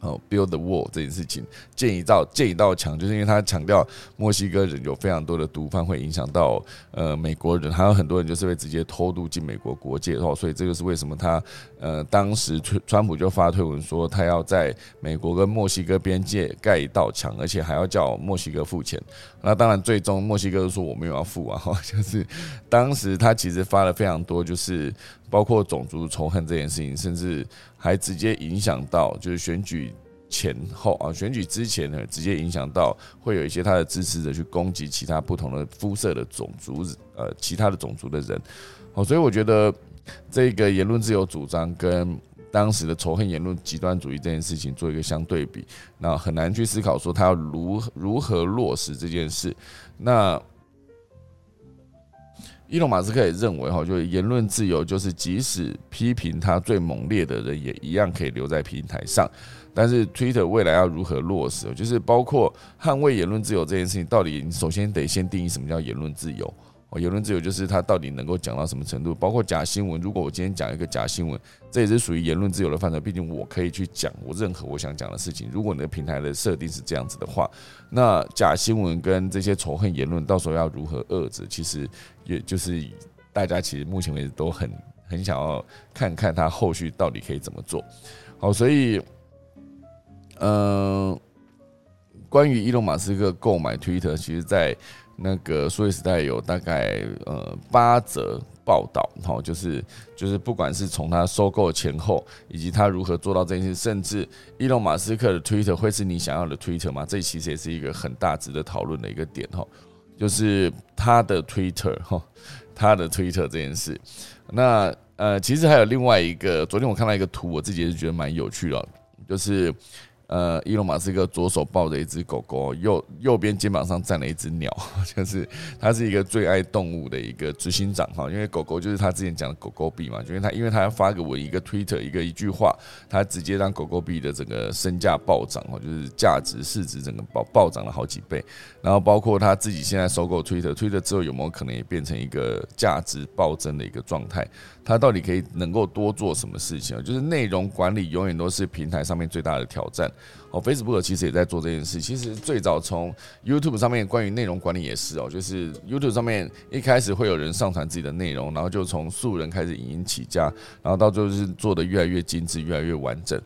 哦，build the wall 这件事情，建一道建一道墙，就是因为他强调墨西哥人有非常多的毒贩，会影响到呃美国人，还有很多人就是会直接偷渡进美国国界，哦，所以这个是为什么他呃当时川川普就发推文说他要在美国跟墨西哥边界盖一道墙，而且还要叫墨西哥付钱。那当然最终墨西哥说我没有要付啊，哈，就是当时他其实发了非常多，就是包括种族仇恨这件事情，甚至。还直接影响到，就是选举前后啊，选举之前呢，直接影响到会有一些他的支持者去攻击其他不同的肤色的种族，呃，其他的种族的人。好，所以我觉得这个言论自由主张跟当时的仇恨言论、极端主义这件事情做一个相对比，那很难去思考说他要如如何落实这件事。那伊隆马斯克也认为，哈，就是言论自由，就是即使批评他最猛烈的人，也一样可以留在平台上。但是，Twitter 未来要如何落实，就是包括捍卫言论自由这件事情，到底首先得先定义什么叫言论自由。哦，言论自由就是它到底能够讲到什么程度？包括假新闻，如果我今天讲一个假新闻，这也是属于言论自由的范畴。毕竟我可以去讲我任何我想讲的事情。如果你的平台的设定是这样子的话，那假新闻跟这些仇恨言论，到时候要如何遏制？其实也就是大家其实目前为止都很很想要看看他后续到底可以怎么做。好，所以，嗯，关于伊隆马斯克购买 Twitter，其实在。那个数位时代有大概呃八则报道，哈，就是就是不管是从他收购前后，以及他如何做到这件事，甚至伊隆马斯克的 Twitter 会是你想要的 Twitter 吗？这其实也是一个很大值得讨论的一个点，哈，就是他的 Twitter，哈，他的 Twitter 这件事。那呃，其实还有另外一个，昨天我看到一个图，我自己也是觉得蛮有趣的，就是。呃，伊隆马斯克左手抱着一只狗狗，右右边肩膀上站了一只鸟，就是他是一个最爱动物的一个执行长哈。因为狗狗就是他之前讲的狗狗币嘛，因为他因为他要发给我一个 Twitter 一个一句话，他直接让狗狗币的整个身价暴涨哈，就是价值市值整个暴暴涨了好几倍。然后包括他自己现在收购 Twitter，Twitter 之后有没有可能也变成一个价值暴增的一个状态？他到底可以能够多做什么事情就是内容管理永远都是平台上面最大的挑战。哦，Facebook 其实也在做这件事。其实最早从 YouTube 上面关于内容管理也是哦，就是 YouTube 上面一开始会有人上传自己的内容，然后就从素人开始影音起家，然后到最后是做的越来越精致，越来越完整。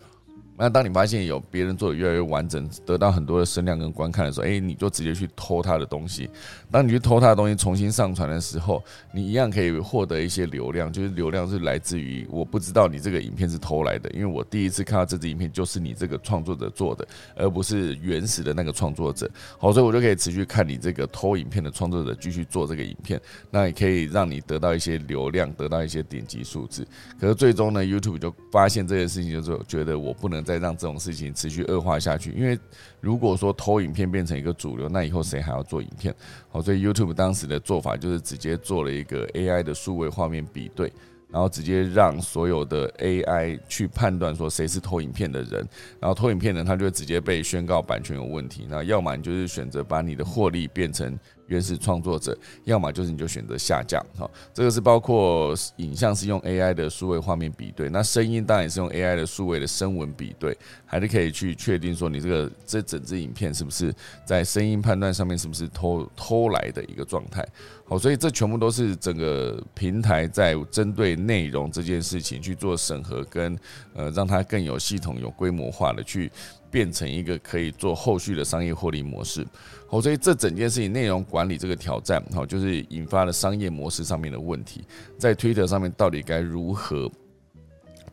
那当你发现有别人做的越来越完整，得到很多的声量跟观看的时候，哎，你就直接去偷他的东西。当你去偷他的东西重新上传的时候，你一样可以获得一些流量，就是流量是来自于我不知道你这个影片是偷来的，因为我第一次看到这支影片就是你这个创作者做的，而不是原始的那个创作者。好，所以我就可以持续看你这个偷影片的创作者继续做这个影片，那也可以让你得到一些流量，得到一些点击数字。可是最终呢，YouTube 就发现这件事情，就是觉得我不能。再让这种事情持续恶化下去，因为如果说偷影片变成一个主流，那以后谁还要做影片？好，所以 YouTube 当时的做法就是直接做了一个 AI 的数位画面比对，然后直接让所有的 AI 去判断说谁是偷影片的人，然后偷影片的人他就会直接被宣告版权有问题。那要么你就是选择把你的获利变成。原始创作者，要么就是你就选择下降，哈，这个是包括影像是用 AI 的数位画面比对，那声音当然也是用 AI 的数位的声纹比对，还是可以去确定说你这个这整支影片是不是在声音判断上面是不是偷偷来的一个状态，好，所以这全部都是整个平台在针对内容这件事情去做审核，跟呃让它更有系统、有规模化的去。变成一个可以做后续的商业获利模式，好，所以这整件事情内容管理这个挑战，好，就是引发了商业模式上面的问题，在 Twitter 上面到底该如何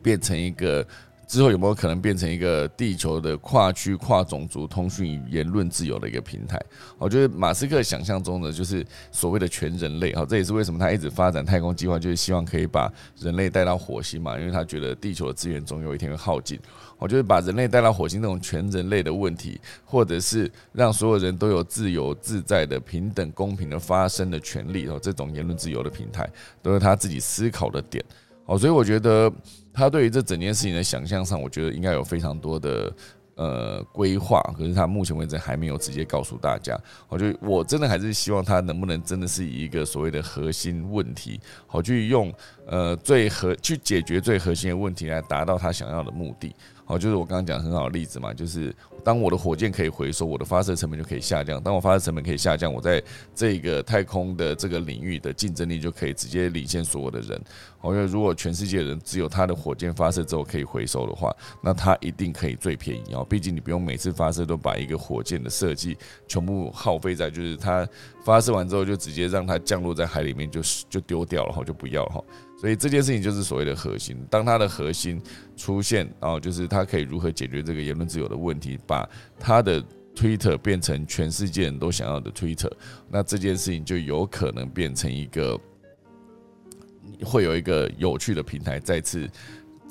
变成一个之后有没有可能变成一个地球的跨区跨种族通讯与言论自由的一个平台？我觉得马斯克想象中的就是所谓的全人类，哈，这也是为什么他一直发展太空计划，就是希望可以把人类带到火星嘛，因为他觉得地球的资源总有一天会耗尽。我觉得把人类带到火星这种全人类的问题，或者是让所有人都有自由自在的、平等公平的发声的权利，哦，这种言论自由的平台，都是他自己思考的点。好，所以我觉得他对于这整件事情的想象上，我觉得应该有非常多的呃规划，可是他目前为止还没有直接告诉大家。我就我真的还是希望他能不能真的是以一个所谓的核心问题，好去用呃最核去解决最核心的问题来达到他想要的目的。好，就是我刚刚讲很好的例子嘛，就是当我的火箭可以回收，我的发射成本就可以下降。当我发射成本可以下降，我在这个太空的这个领域的竞争力就可以直接领先所有的人。因为如果全世界人只有他的火箭发射之后可以回收的话，那他一定可以最便宜哦。毕竟你不用每次发射都把一个火箭的设计全部耗费在，就是它发射完之后就直接让它降落在海里面，就就丢掉了哈，就不要哈。所以这件事情就是所谓的核心。当它的核心出现，然后就是它可以如何解决这个言论自由的问题，把它的 Twitter 变成全世界人都想要的 Twitter，那这件事情就有可能变成一个会有一个有趣的平台再次。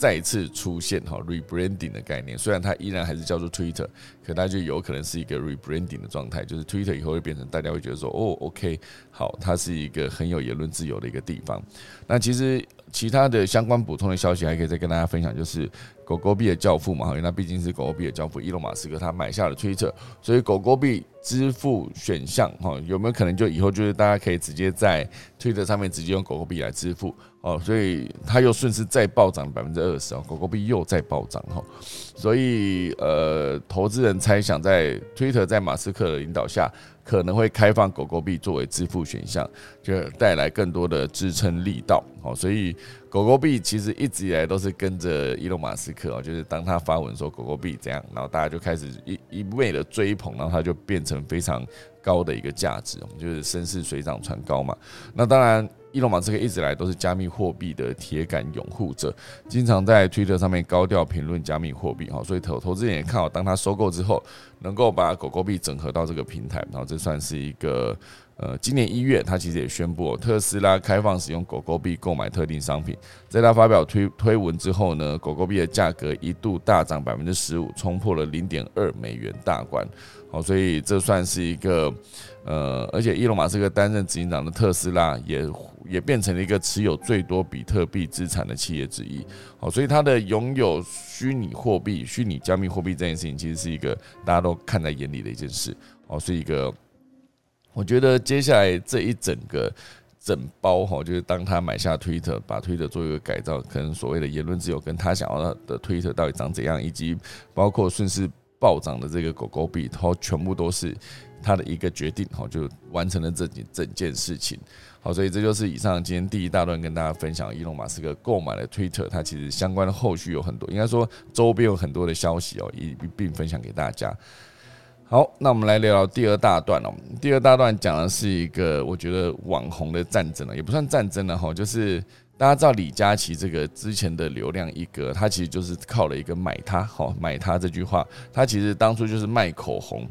再次出现哈 rebranding 的概念，虽然它依然还是叫做 Twitter，可它就有可能是一个 rebranding 的状态，就是 Twitter 以后会变成大家会觉得说，哦，OK，好，它是一个很有言论自由的一个地方。那其实其他的相关补充的消息还可以再跟大家分享，就是狗狗币的教父嘛，因为那毕竟是狗狗币的教父，伊隆马斯克他买下了推特所以狗狗币支付选项哈，有没有可能就以后就是大家可以直接在推特上面直接用狗狗币来支付？哦，所以它又顺势再暴涨百分之二十哦，狗狗币又再暴涨哈，所以呃，投资人猜想在推特在马斯克的引导下，可能会开放狗狗币作为支付选项，就带来更多的支撑力道哦，所以狗狗币其实一直以来都是跟着伊隆马斯克哦，就是当他发文说狗狗币这样，然后大家就开始一一味的追捧，然后它就变成非常高的一个价值，就是声势水涨船高嘛，那当然。伊隆马斯克一直来都是加密货币的铁杆拥护者，经常在推特上面高调评论加密货币，哈，所以投投资人也看好，当他收购之后，能够把狗狗币整合到这个平台，然后这算是一个，呃，今年一月他其实也宣布，特斯拉开放使用狗狗币购买特定商品，在他发表推推文之后呢，狗狗币的价格一度大涨百分之十五，冲破了零点二美元大关，好，所以这算是一个。呃，而且伊隆马斯克担任执行长的特斯拉也也变成了一个持有最多比特币资产的企业之一。好，所以他的拥有虚拟货币、虚拟加密货币这件事情，其实是一个大家都看在眼里的一件事。哦，是一个，我觉得接下来这一整个整包哈，就是当他买下推特，把推特做一个改造，可能所谓的言论自由跟他想要的推特到底长怎样，以及包括顺势暴涨的这个狗狗币，它全部都是。他的一个决定，好，就完成了这几整件事情，好，所以这就是以上今天第一大段跟大家分享，伊隆马斯克购买了 Twitter，它其实相关的后续有很多，应该说周边有很多的消息哦，一并分享给大家。好，那我们来聊聊第二大段哦。第二大段讲的是一个我觉得网红的战争了，也不算战争了哈，就是大家知道李佳琦这个之前的流量一哥，他其实就是靠了一个买他，好买他这句话，他其实当初就是卖口红。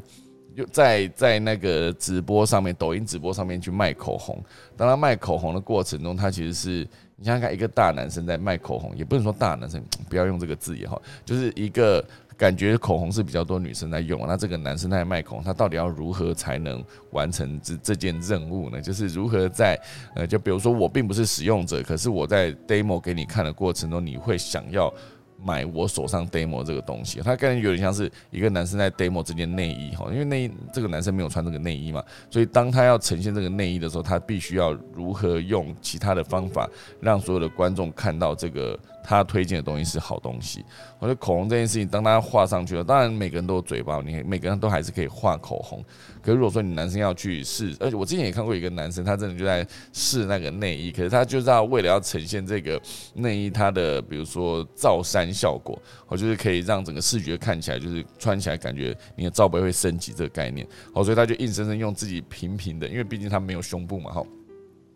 就在在那个直播上面，抖音直播上面去卖口红。当他卖口红的过程中，他其实是你想想看，一个大男生在卖口红，也不能说大男生，不要用这个字也好，就是一个感觉口红是比较多女生在用。那这个男生在卖口红，他到底要如何才能完成这这件任务呢？就是如何在呃，就比如说我并不是使用者，可是我在 demo 给你看的过程中，你会想要。买我手上 demo 这个东西，他感觉有点像是一个男生在 demo 这件内衣哈，因为内这个男生没有穿这个内衣嘛，所以当他要呈现这个内衣的时候，他必须要如何用其他的方法让所有的观众看到这个。他推荐的东西是好东西，我觉得口红这件事情，当他画上去了，当然每个人都有嘴巴，你每个人都还是可以画口红。可是如果说你男生要去试，而且我之前也看过一个男生，他真的就在试那个内衣，可是他就是要为了要呈现这个内衣它的比如说罩衫效果，我就是可以让整个视觉看起来就是穿起来感觉你的罩杯会升级这个概念，好，所以他就硬生生用自己平平的，因为毕竟他没有胸部嘛，哈。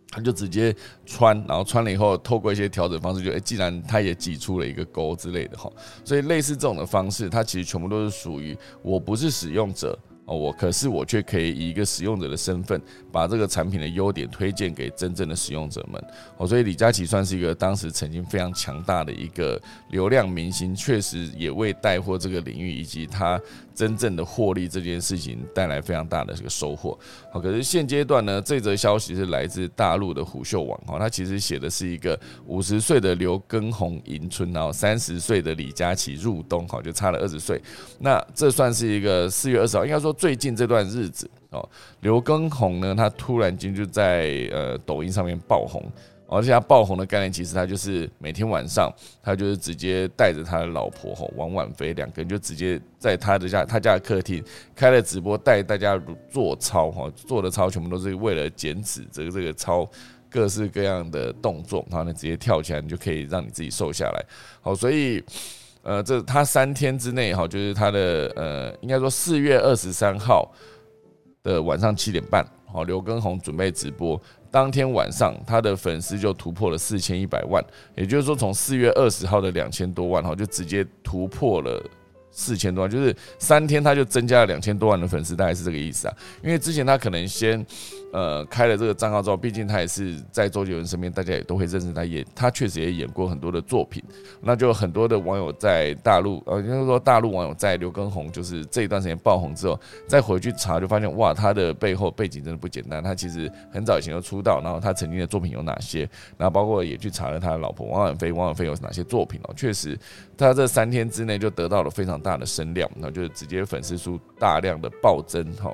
他就直接穿，然后穿了以后，透过一些调整方式，就哎，既然他也挤出了一个沟之类的哈，所以类似这种的方式，它其实全部都是属于我不是使用者。哦，我可是我却可以以一个使用者的身份，把这个产品的优点推荐给真正的使用者们。哦，所以李佳琦算是一个当时曾经非常强大的一个流量明星，确实也为带货这个领域以及他真正的获利这件事情带来非常大的这个收获。好，可是现阶段呢，这则消息是来自大陆的虎嗅网，哈，他其实写的是一个五十岁的刘畊宏迎春，然后三十岁的李佳琦入冬，好，就差了二十岁。那这算是一个四月二十号，应该说。最近这段日子哦，刘畊宏呢，他突然间就在呃抖音上面爆红，而且他爆红的概念其实他就是每天晚上他就是直接带着他的老婆吼王婉菲两个人就直接在他的家他家的客厅开了直播，带大家做操哈，做的操全部都是为了减脂，这个这个操各式各样的动作，然后呢直接跳起来，你就可以让你自己瘦下来。好，所以。呃，这他三天之内哈，就是他的呃，应该说四月二十三号的晚上七点半，好，刘畊宏准备直播，当天晚上他的粉丝就突破了四千一百万，也就是说从四月二十号的两千多万哈，就直接突破了。四千多万，就是三天他就增加了两千多万的粉丝，大概是这个意思啊。因为之前他可能先呃开了这个账号之后，毕竟他也是在周杰伦身边，大家也都会认识他，也他确实也演过很多的作品。那就很多的网友在大陆，呃，应该说大陆网友在刘畊宏就是这一段时间爆红之后，再回去查，就发现哇，他的背后背景真的不简单。他其实很早以前就出道，然后他曾经的作品有哪些，然后包括也去查了他的老婆王婉菲，王婉菲有哪些作品哦，确实他这三天之内就得到了非常。大的声量，然后就是直接粉丝数大量的暴增哈。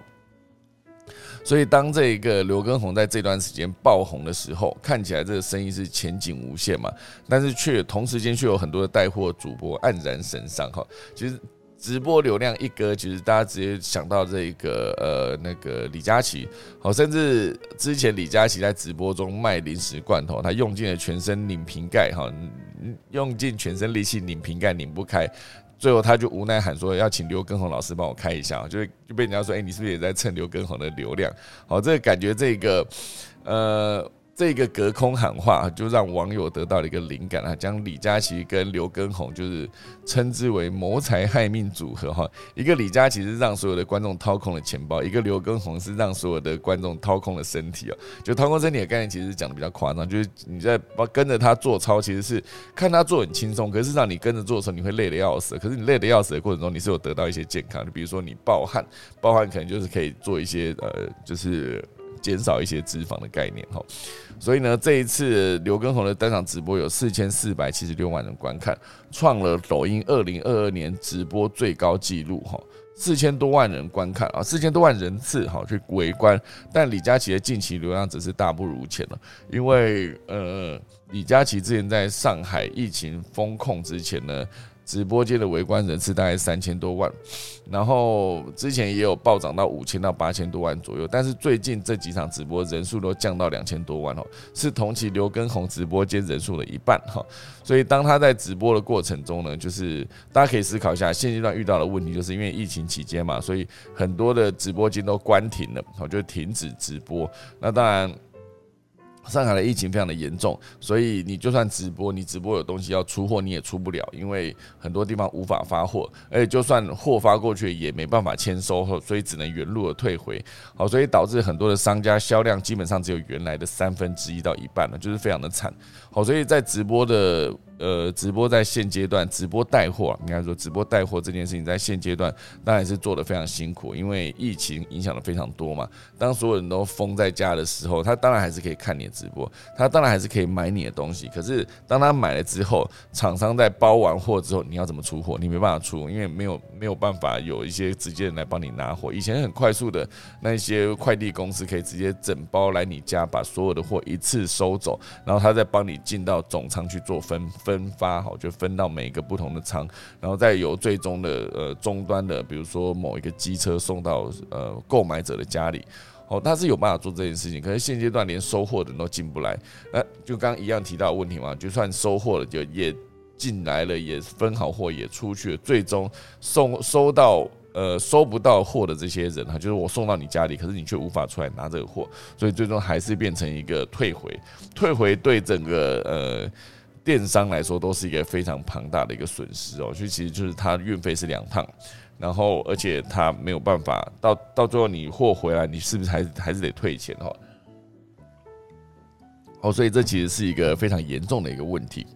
所以当这个刘畊宏在这段时间爆红的时候，看起来这个生意是前景无限嘛，但是却同时间却有很多的带货主播黯然神伤哈。其实。直播流量一哥，其实大家直接想到这一个呃那个李佳琦，好，甚至之前李佳琦在直播中卖零食罐头，他用尽了全身拧瓶盖哈，用尽全身力气拧瓶盖拧不开，最后他就无奈喊说要请刘畊宏老师帮我开一下，就是就被人家说，哎，你是不是也在蹭刘畊宏的流量？好，这个感觉这个呃。这个隔空喊话，就让网友得到了一个灵感啊，将李佳琦跟刘畊宏就是称之为谋财害命组合哈。一个李佳琦是让所有的观众掏空了钱包，一个刘畊宏是让所有的观众掏空了身体哦。就掏空身体的概念，其实讲的比较夸张，就是你在跟着他做操，其实是看他做很轻松，可是让你跟着做的时候，你会累得要死。可是你累得要死的过程中，你是有得到一些健康，就比如说你暴汗，暴汗可能就是可以做一些呃，就是。减少一些脂肪的概念哈，所以呢，这一次刘畊宏的单场直播有四千四百七十六万人观看，创了抖音二零二二年直播最高纪录哈，四千多万人观看啊，四千多万人次哈去围观，但李佳琦的近期流量只是大不如前了，因为呃，李佳琦之前在上海疫情封控之前呢。直播间的围观人次大概三千多万，然后之前也有暴涨到五千到八千多万左右，但是最近这几场直播人数都降到两千多万哦，是同期刘畊宏直播间人数的一半哈。所以当他在直播的过程中呢，就是大家可以思考一下，现阶段遇到的问题，就是因为疫情期间嘛，所以很多的直播间都关停了，好就停止直播。那当然。上海的疫情非常的严重，所以你就算直播，你直播有东西要出货，你也出不了，因为很多地方无法发货，而且就算货发过去也没办法签收，所以只能原路的退回。好，所以导致很多的商家销量基本上只有原来的三分之一到一半了，就是非常的惨。好，所以在直播的。呃，直播在现阶段，直播带货，应该说直播带货这件事情，在现阶段当然是做的非常辛苦，因为疫情影响的非常多嘛。当所有人都封在家的时候，他当然还是可以看你的直播，他当然还是可以买你的东西。可是当他买了之后，厂商在包完货之后，你要怎么出货？你没办法出，因为没有没有办法有一些直接人来帮你拿货。以前很快速的那些快递公司可以直接整包来你家，把所有的货一次收走，然后他再帮你进到总仓去做分分。分发好，就分到每个不同的仓，然后再由最终的呃终端的，比如说某一个机车送到呃购买者的家里，哦，他是有办法做这件事情，可是现阶段连收货的人都进不来，那就刚一样提到问题嘛，就算收货了，就也进来了，也分好货也出去了，最终送收到呃收不到货的这些人哈，就是我送到你家里，可是你却无法出来拿这个货，所以最终还是变成一个退回，退回对整个呃电商来说都是一个非常庞大的一个损失哦，所以其实就是它运费是两趟，然后而且它没有办法到到最后你货回来，你是不是还还是得退钱哈？哦，所以这其实是一个非常严重的一个问题。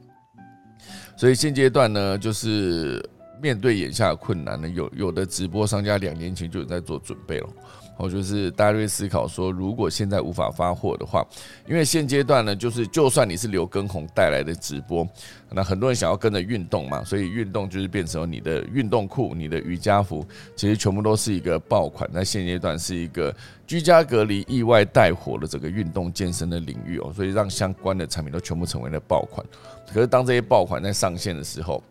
所以现阶段呢，就是面对眼下的困难呢，有有的直播商家两年前就有在做准备了。哦，就是大家会思考说，如果现在无法发货的话，因为现阶段呢，就是就算你是刘畊宏带来的直播，那很多人想要跟着运动嘛，所以运动就是变成你的运动裤、你的瑜伽服，其实全部都是一个爆款。那现阶段是一个居家隔离意外带火的整个运动健身的领域哦，所以让相关的产品都全部成为了爆款。可是当这些爆款在上线的时候，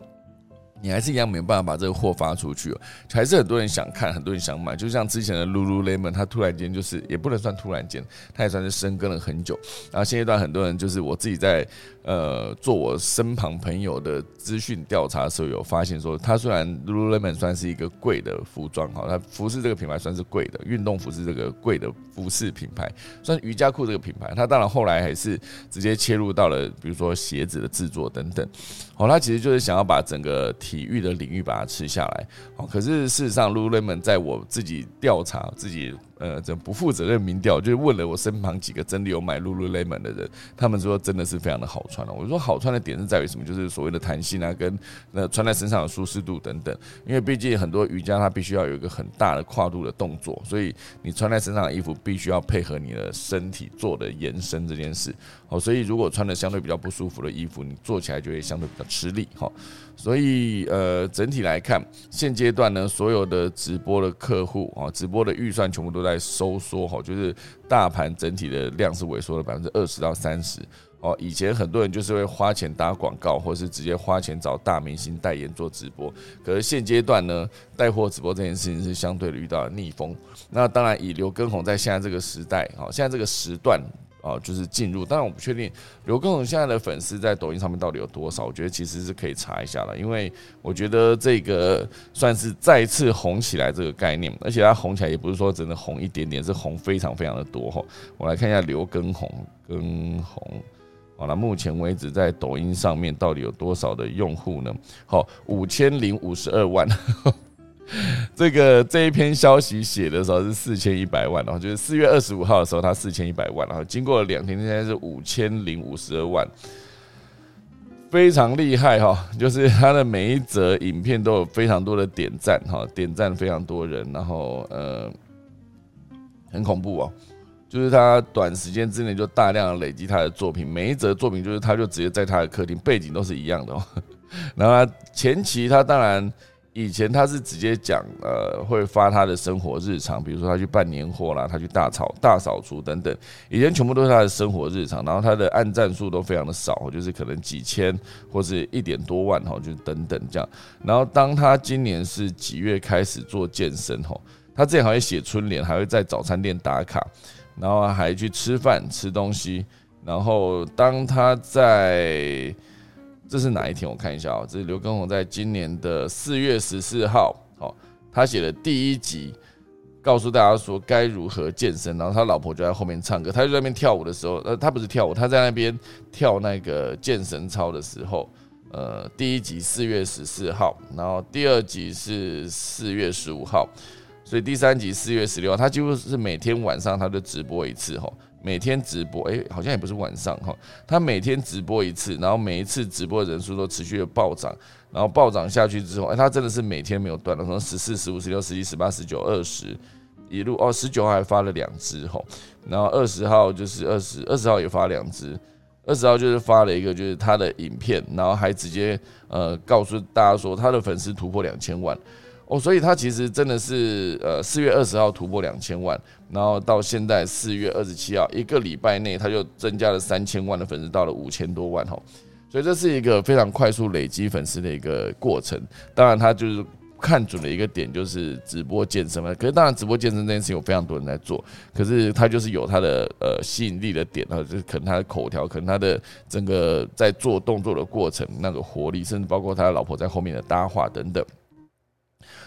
你还是一样没办法把这个货发出去，还是很多人想看，很多人想买。就像之前的 Lululemon，它突然间就是也不能算突然间，它也算是深耕了很久。然后现阶段很多人就是我自己在呃做我身旁朋友的资讯调查的时候，有发现说，它虽然 Lululemon 算是一个贵的服装哈，它服饰这个品牌算是贵的，运动服饰这个贵的服饰品牌，算瑜伽裤这个品牌，它当然后来还是直接切入到了比如说鞋子的制作等等。好，它其实就是想要把整个体育的领域把它吃下来。好，可是事实上，Lululemon 在我自己调查自己。呃，这不负责任民调，就是问了我身旁几个真的有买 Lululemon 的人，他们说真的是非常的好穿了。我说好穿的点是在于什么？就是所谓的弹性啊，跟那穿在身上的舒适度等等。因为毕竟很多瑜伽它必须要有一个很大的跨度的动作，所以你穿在身上的衣服必须要配合你的身体做的延伸这件事。好，所以如果穿的相对比较不舒服的衣服，你做起来就会相对比较吃力。哈，所以呃，整体来看，现阶段呢，所有的直播的客户啊，直播的预算全部都在收缩。哈，就是大盘整体的量是萎缩了百分之二十到三十。哦，以前很多人就是会花钱打广告，或是直接花钱找大明星代言做直播。可是现阶段呢，带货直播这件事情是相对的遇到了逆风。那当然，以刘畊宏在现在这个时代，哈，现在这个时段。哦，就是进入，当然我不确定刘畊宏现在的粉丝在抖音上面到底有多少，我觉得其实是可以查一下了，因为我觉得这个算是再次红起来这个概念，而且他红起来也不是说真的红一点点，是红非常非常的多哈。我来看一下刘畊宏，畊宏，好了，目前为止在抖音上面到底有多少的用户呢？好，五千零五十二万。这个这一篇消息写的时候是四千一百万，然后就是四月二十五号的时候，它四千一百万，然后经过了两天，现在是五千零五十二万，非常厉害哈！就是它的每一则影片都有非常多的点赞哈，点赞非常多人，然后呃，很恐怖哦，就是他短时间之内就大量累积他的作品，每一则作品就是他就直接在他的客厅背景都是一样的哦，然后他前期他当然。以前他是直接讲，呃，会发他的生活日常，比如说他去办年货啦，他去大扫大扫除等等。以前全部都是他的生活日常，然后他的按赞数都非常的少，就是可能几千或是一点多万哈，就等等这样。然后当他今年是几月开始做健身哈，他之前还会写春联，还会在早餐店打卡，然后还去吃饭吃东西。然后当他在这是哪一天？我看一下啊，这是刘畊宏在今年的四月十四号，好，他写的第一集，告诉大家说该如何健身，然后他老婆就在后面唱歌，他就在那边跳舞的时候，呃，他不是跳舞，他在那边跳那个健身操的时候，呃，第一集四月十四号，然后第二集是四月十五号，所以第三集四月十六号，他几乎是每天晚上他都直播一次，哈。每天直播，哎，好像也不是晚上哈，他每天直播一次，然后每一次直播人数都持续的暴涨，然后暴涨下去之后，哎，他真的是每天没有断的，从十四、十五、十六、十七、十八、十九、二十，一路哦，十九号还发了两支哈，然后二十号就是二十二十号也发两支，二十号就是发了一个就是他的影片，然后还直接呃告诉大家说他的粉丝突破两千万。哦，所以他其实真的是，呃，四月二十号突破两千万，然后到现在四月二十七号，一个礼拜内他就增加了三千万的粉丝，到了五千多万哈，所以这是一个非常快速累积粉丝的一个过程。当然，他就是看准了一个点，就是直播健身嘛。可是，当然直播健身这件事情有非常多人在做，可是他就是有他的呃吸引力的点啊，就是可能他的口条，可能他的整个在做动作的过程那个活力，甚至包括他的老婆在后面的搭话等等。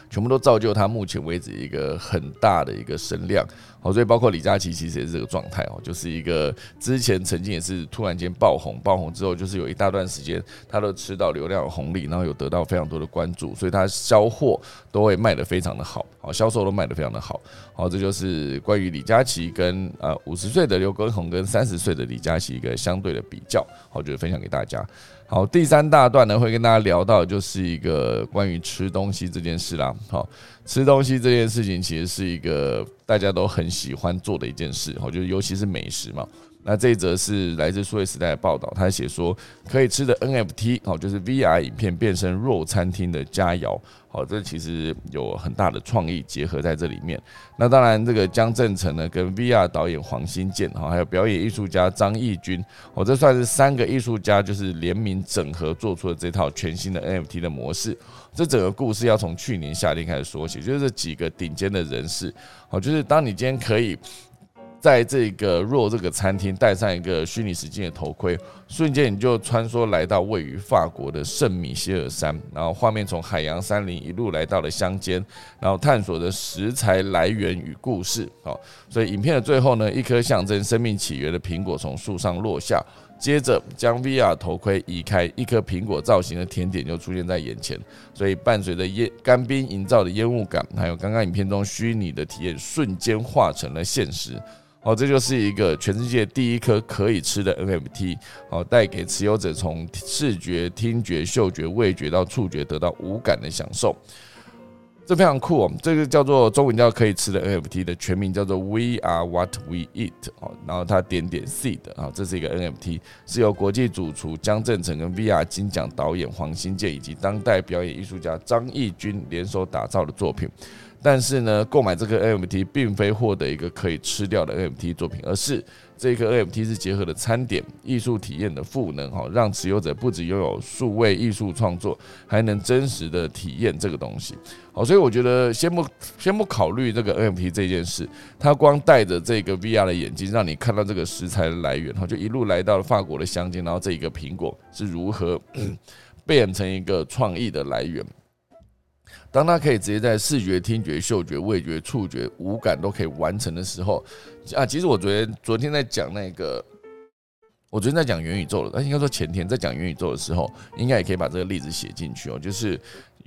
全部都造就他目前为止一个很大的一个声量。好，所以包括李佳琦其实也是这个状态哦，就是一个之前曾经也是突然间爆红，爆红之后就是有一大段时间他都吃到流量红利，然后有得到非常多的关注，所以他销货都会卖得非常的好，好销售都卖得非常的好。好，这就是关于李佳琦跟呃五十岁的刘畊宏跟三十岁的李佳琦一个相对的比较，好，就是分享给大家。好，第三大段呢会跟大家聊到，就是一个关于吃东西这件事啦。好，吃东西这件事情其实是一个大家都很喜欢做的一件事，好，就是尤其是美食嘛。那这一则是来自数位时代的报道，他写说可以吃的 NFT，好，就是 VR 影片变身肉餐厅的佳肴。好，这其实有很大的创意结合在这里面。那当然，这个江正成呢，跟 VR 导演黄新建，哈，还有表演艺术家张义军，哦，这算是三个艺术家就是联名整合做出了这套全新的 NFT 的模式。这整个故事要从去年夏天开始说起，就是这几个顶尖的人士，好，就是当你今天可以。在这个若这个餐厅戴上一个虚拟实境的头盔，瞬间你就穿梭来到位于法国的圣米歇尔山，然后画面从海洋山林一路来到了乡间，然后探索着食材来源与故事。好，所以影片的最后呢，一颗象征生命起源的苹果从树上落下，接着将 VR 头盔移开，一颗苹果造型的甜点就出现在眼前。所以伴随着烟干冰营造的烟雾感，还有刚刚影片中虚拟的体验，瞬间化成了现实。哦，这就是一个全世界第一颗可以吃的 NFT，哦，带给持有者从视觉、听觉、嗅觉、味觉到触觉得到无感的享受，这非常酷哦。这个叫做中文叫可以吃的 NFT 的全名叫做 We Are What We Eat，哦，然后它点点 seed 啊，这是一个 NFT，是由国际主厨江正成跟 VR 金奖导演黄新建以及当代表演艺术家张义军联手打造的作品。但是呢，购买这个 NFT 并非获得一个可以吃掉的 NFT 作品，而是这个 NFT 是结合了餐点艺术体验的赋能，哈，让持有者不止拥有数位艺术创作，还能真实的体验这个东西。好，所以我觉得先不先不考虑这个 NFT 这件事，他光戴着这个 VR 的眼镜，让你看到这个食材的来源，哈，就一路来到了法国的乡间，然后这一个苹果是如何 变成一个创意的来源。当他可以直接在视觉、听觉、嗅觉、味觉、触觉五感都可以完成的时候，啊，其实我昨天昨天在讲那个，我昨天在讲元宇宙了，那应该说前天在讲元宇宙的时候，应该也可以把这个例子写进去哦，就是。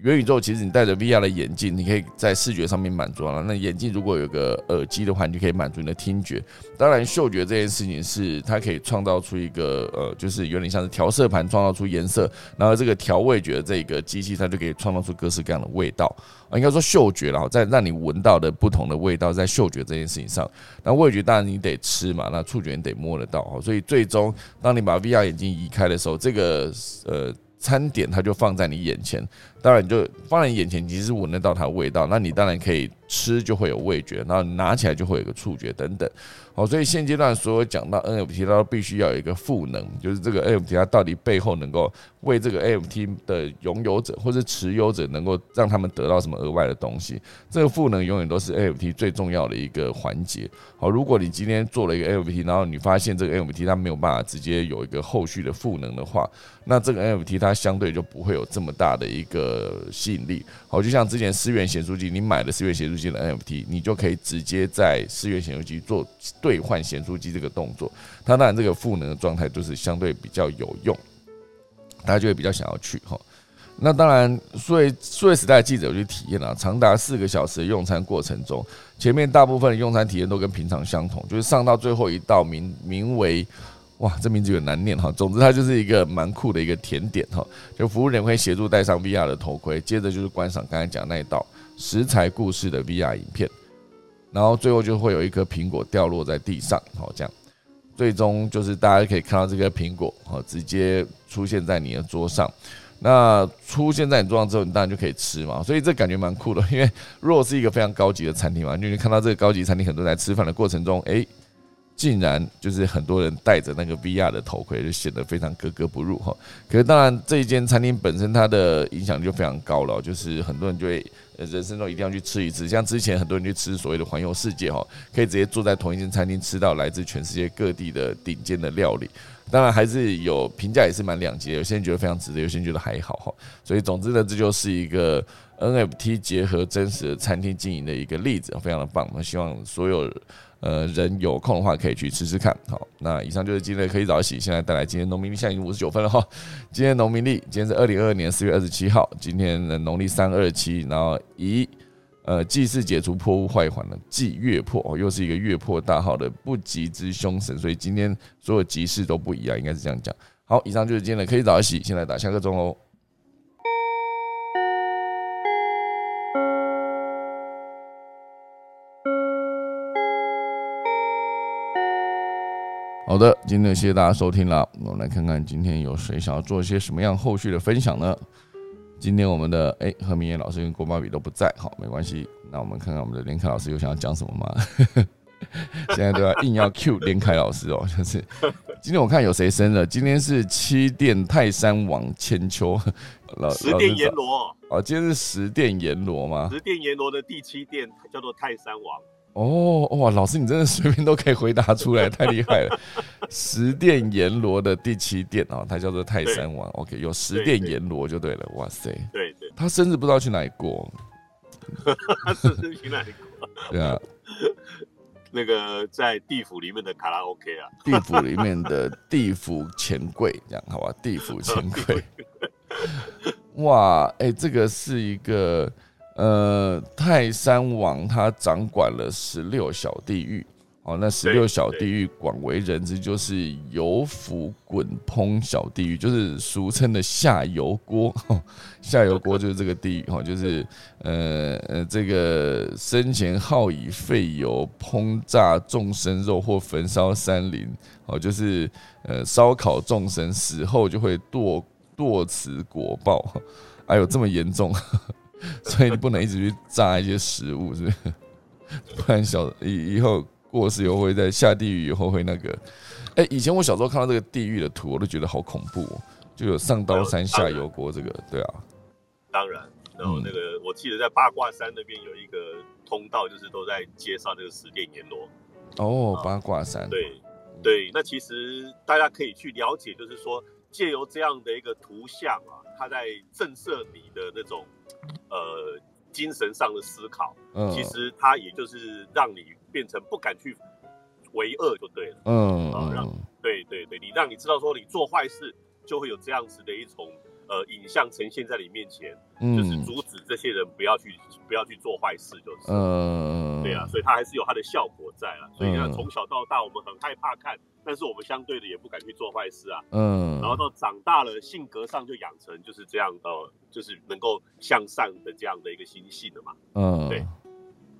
元宇宙其实你戴着 VR 的眼镜，你可以在视觉上面满足了。那眼镜如果有个耳机的话，你就可以满足你的听觉。当然，嗅觉这件事情是它可以创造出一个呃，就是有点像是调色盘创造出颜色，然后这个调味觉的这个机器，它就可以创造出各式各样的味道啊。应该说嗅觉然后在让你闻到的不同的味道，在嗅觉这件事情上，那味觉当然你得吃嘛，那触觉你得摸得到。所以最终当你把 VR 眼镜移开的时候，这个呃餐点它就放在你眼前。当然，就放在你眼前，其实闻得到它的味道，那你当然可以吃，就会有味觉，然后拿起来就会有个触觉等等。好，所以现阶段所有讲到 NFT，它都必须要有一个赋能，就是这个 NFT 它到底背后能够为这个 NFT 的拥有者或者持有者能够让他们得到什么额外的东西，这个赋能永远都是 NFT 最重要的一个环节。好，如果你今天做了一个 NFT，然后你发现这个 NFT 它没有办法直接有一个后续的赋能的话，那这个 NFT 它相对就不会有这么大的一个。吸引力好，就像之前思源显书机，你买了思源显书记机的 NFT，你就可以直接在四月显书机做兑换显书机这个动作。它当然这个赋能的状态就是相对比较有用，大家就会比较想要去哈。那当然，数位数位时代记者去体验了，长达四个小时的用餐过程中，前面大部分的用餐体验都跟平常相同，就是上到最后一道名名为。哇，这名字有点难念哈。总之，它就是一个蛮酷的一个甜点哈。就服务人会协助戴上 VR 的头盔，接着就是观赏刚才讲那一道食材故事的 VR 影片，然后最后就会有一颗苹果掉落在地上，好这样，最终就是大家可以看到这个苹果好，直接出现在你的桌上。那出现在你桌上之后，你当然就可以吃嘛。所以这感觉蛮酷的，因为若是一个非常高级的餐厅嘛，就你看到这个高级餐厅很多人在吃饭的过程中，哎。竟然就是很多人戴着那个 VR 的头盔，就显得非常格格不入哈。可是当然，这一间餐厅本身它的影响就非常高了，就是很多人就会人生中一定要去吃一次。像之前很多人去吃所谓的环游世界哈，可以直接坐在同一间餐厅吃到来自全世界各地的顶尖的料理。当然还是有评价也是蛮两极的，有些人觉得非常值得，有些人觉得还好哈。所以总之呢，这就是一个 NFT 结合真实的餐厅经营的一个例子，非常的棒。我们希望所有。呃，人有空的话可以去吃吃看。好，那以上就是今天的可以早起。现在带来今天农民历，现在已经五十九分了哈。今天农民历，今天是二零二二年四月二十七号，今天的农历三二七，然后以呃祭祀解除破屋坏环了祭月破，又是一个月破大号的不吉之凶神，所以今天所有吉事都不一样，应该是这样讲。好，以上就是今天的可以早起。现在打下个钟喽。好的，今天谢谢大家收听了。我们来看看今天有谁想要做一些什么样后续的分享呢？今天我们的哎何明艳老师跟郭芭比都不在，好，没关系。那我们看看我们的连凯老师有想要讲什么吗？现在都要硬要 Q 连凯老师哦，就是今天我看有谁生了？今天是七殿泰山王千秋，老十殿阎罗哦，今天是十殿阎罗吗？十殿阎罗的第七殿叫做泰山王。哦哇，老师你真的随便都可以回答出来，太厉害了！十殿阎罗的第七殿哦，它叫做泰山王。OK，有十殿阎罗就对了。哇塞，对对，他生日不知道去哪里过。他生日去哪里过？对啊，那个在地府里面的卡拉 OK 啊，地府里面的 地府钱柜，这样好吧？地府钱柜。哇，哎，这个是一个。呃，泰山王他掌管了十六小地狱，哦，那十六小地狱广为人知就是油釜滚烹小地狱，就是俗称的下油锅。下油锅就是这个地狱，哈，就是呃呃，这个生前好以废油烹炸众生肉或焚烧山林，哦，就是呃烧烤众生死后就会堕堕此果报，哎呦，这么严重。所以你不能一直去炸一些食物，是不是？不然小以以后过世以后会在下地狱，以后会那个。哎，以前我小时候看到这个地狱的图，我都觉得好恐怖，哦，就有上刀山下油锅这个，对啊。当然，然后那个我记得在八卦山那边有一个通道，就是都在介绍这个十殿阎罗。哦，八卦山。对对，那其实大家可以去了解，就是说借由这样的一个图像啊，它在震慑你的那种。呃，精神上的思考，其实它也就是让你变成不敢去为恶就对了。嗯，啊，让对对对，你让你知道说你做坏事就会有这样子的一种。呃，影像呈现在你面前，就是阻止这些人不要去不要去做坏事，就是，嗯，对啊，所以它还是有它的效果在啊。所以呢，从小到大我们很害怕看，但是我们相对的也不敢去做坏事啊。嗯，然后到长大了，性格上就养成就是这样，呃，就是能够向上的这样的一个心性了嘛。嗯，对，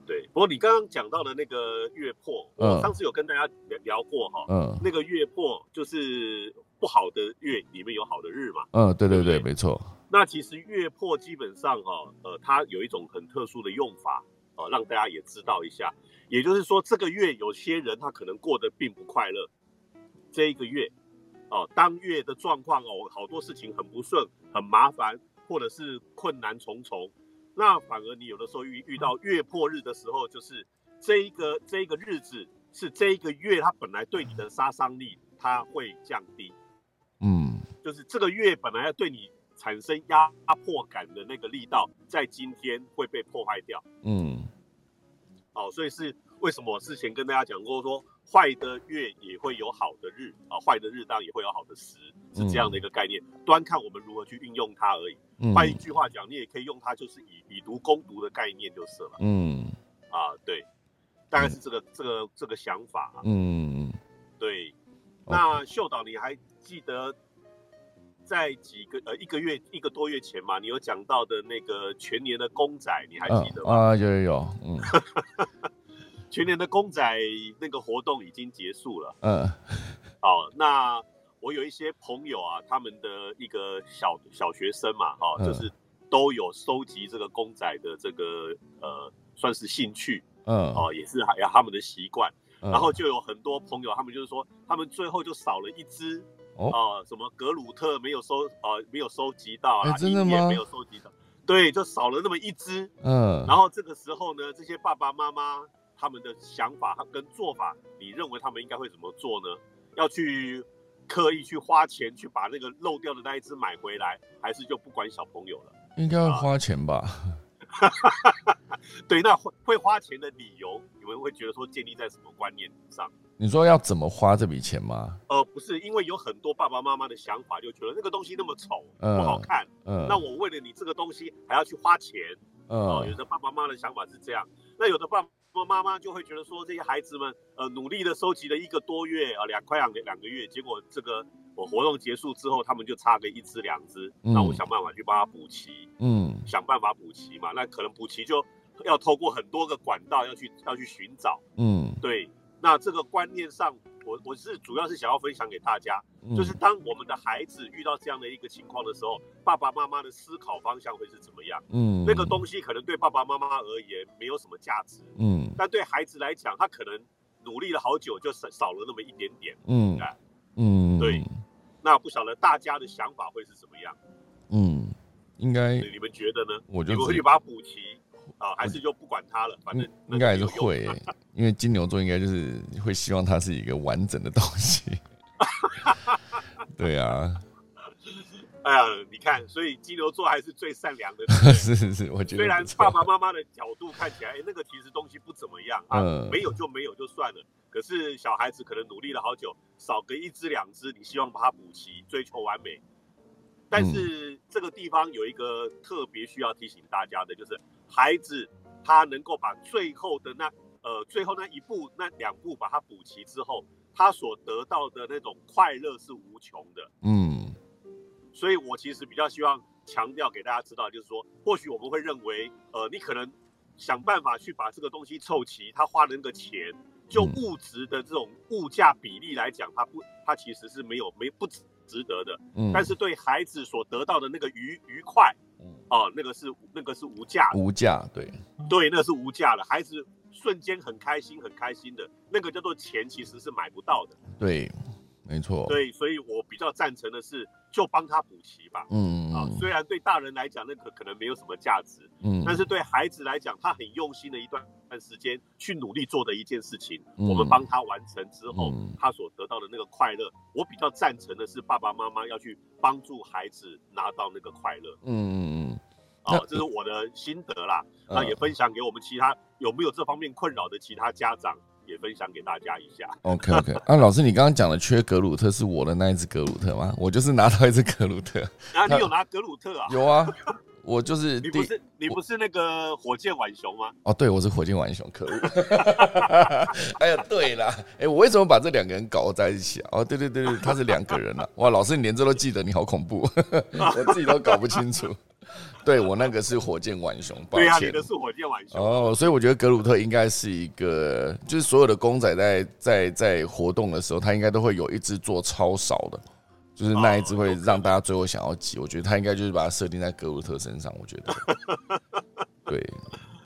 对。不过你刚刚讲到的那个月破，我上次有跟大家聊聊过哈，嗯，那个月破就是。不好的月里面有好的日嘛？嗯，对对对，没错。那其实月破基本上哈，呃，它有一种很特殊的用法，呃，让大家也知道一下。也就是说，这个月有些人他可能过得并不快乐。这一个月，哦，当月的状况哦，好多事情很不顺、很麻烦，或者是困难重重。那反而你有的时候遇遇到月破日的时候，就是这一个这一个日子是这一个月它本来对你的杀伤力它会降低。嗯，就是这个月本来要对你产生压迫感的那个力道，在今天会被破坏掉。嗯，哦，所以是为什么我之前跟大家讲过，说坏的月也会有好的日啊，坏的日当也会有好的时，是这样的一个概念，端看我们如何去运用它而已。换一句话讲，你也可以用它，就是以以毒攻毒的概念就是了。嗯，啊，对，大概是这个这个这个想法。啊嗯，对。那秀导，你还？记得在几个呃一个月一个多月前嘛，你有讲到的那个全年的公仔，你还记得吗？啊，有有有，嗯，全年的公仔那个活动已经结束了。嗯，好，那我有一些朋友啊，他们的一个小小学生嘛，哈，就是都有收集这个公仔的这个呃，算是兴趣，嗯，哦，也是还有他们的习惯，然后就有很多朋友，他们就是说，他们最后就少了一只。哦，什么格鲁特没有收，呃，没有收集到啊？真的吗？没有收集到，对，就少了那么一只。嗯，然后这个时候呢，这些爸爸妈妈他们的想法跟做法，你认为他们应该会怎么做呢？要去刻意去花钱去把那个漏掉的那一只买回来，还是就不管小朋友了？应该会花钱吧？对，那会会花钱的理由，你们会觉得说建立在什么观念上？你说要怎么花这笔钱吗？呃，不是，因为有很多爸爸妈妈的想法，就觉得那个东西那么丑，嗯不好看，嗯，那我为了你这个东西还要去花钱。哦，有嗯的爸爸妈妈的想法是这样，那有的爸爸妈妈就会觉得说，这些孩子们呃努力的收集了一个多月啊，两快两个两个月，结果这个我活动结束之后，他们就差个一只两只，嗯那我想办法去帮他补齐，嗯想办法补齐嘛，那可能补齐就要透过很多个管道要去要去寻找，嗯，对，那这个观念上，我我是主要是想要分享给大家，嗯。就是当我们的孩子遇到这样的一个情况的时候，爸爸妈妈的思考方向会是怎么样？嗯。那个东西可能对爸爸妈妈而言没有什么价值，嗯。但对孩子来讲，他可能努力了好久，就少少了那么一点点。嗯。哎。嗯。对。那不晓得大家的想法会是怎么样？嗯，应该你们觉得呢？我就只你们会去把它补齐啊，还是就不管它了？反正应应该还是会欸，因为金牛座应该就是会希望它是一个完整的东西。对啊，哎呀，你看，所以金牛座还是最善良的。是是是，我觉得虽然爸爸妈妈的角度看起来，哎，那个其实东西不怎么样啊，嗯没有就没有就算了。可是小孩子可能努力了好久，少个一只两只，你希望把它补齐，追求完美。但是这个地方有一个特别需要提醒大家的，就是孩子他能够把最后的那呃最后那一步那两步把它补齐之后，他所得到的那种快乐是无穷的。嗯所以我其实比较希望强调给大家知道，就是说，或许我们会认为，呃，你可能想办法去把这个东西凑齐，他花的那个钱，就嗯物质的这种物价比例来讲，它不，它其实是没有没不值得的。嗯，但是对孩子所得到的那个愉愉快，嗯哦、那个是那个是无价的，无价，对，对，那个是无价的。孩子瞬间很开心，很开心的，那个叫做钱，其实是买不到的。对，没错，对，所以我比较赞成的是，就帮他补齐吧。啊，嗯啊虽然对大人来讲那个可能没有什么价值，嗯，但是对孩子来讲，他很用心的一段段时间去努力做的一件事情，嗯。我们帮他完成之后，嗯。他所得到的那个快乐，我比较赞成的是爸爸妈妈要去帮助孩子拿到那个快乐。嗯嗯嗯。啊那，这是我的心得啦。嗯。那也分享给我们其他有没有这方面困扰的其他家长，也分享给大家一下。，OK OK，啊，老师，你刚刚讲的缺格鲁特是我的那一只格鲁特吗？我就是拿到一只格鲁特，啊，你有拿格鲁特啊？有啊，我就是你不是你不是那个火箭浣熊吗？哦，对，我是火箭浣熊，可恶！哎呀，对啦，哎，我为什么把这两个人搞在一起啊？哦，对对对对，他是两个人啊！哇，老师你连这都记得，你好恐怖，我自己都搞不清楚。对我那个是火箭浣熊，抱对呀、啊，歉你的。是火箭浣熊。哦，所以我觉得格鲁特应该是一个，就是所有的公仔在在在活动的时候，他应该都会有一只做超少的，就是那一只会让大家最后想要挤。我觉得他应该就是把它设定在格鲁特身上。我觉得，对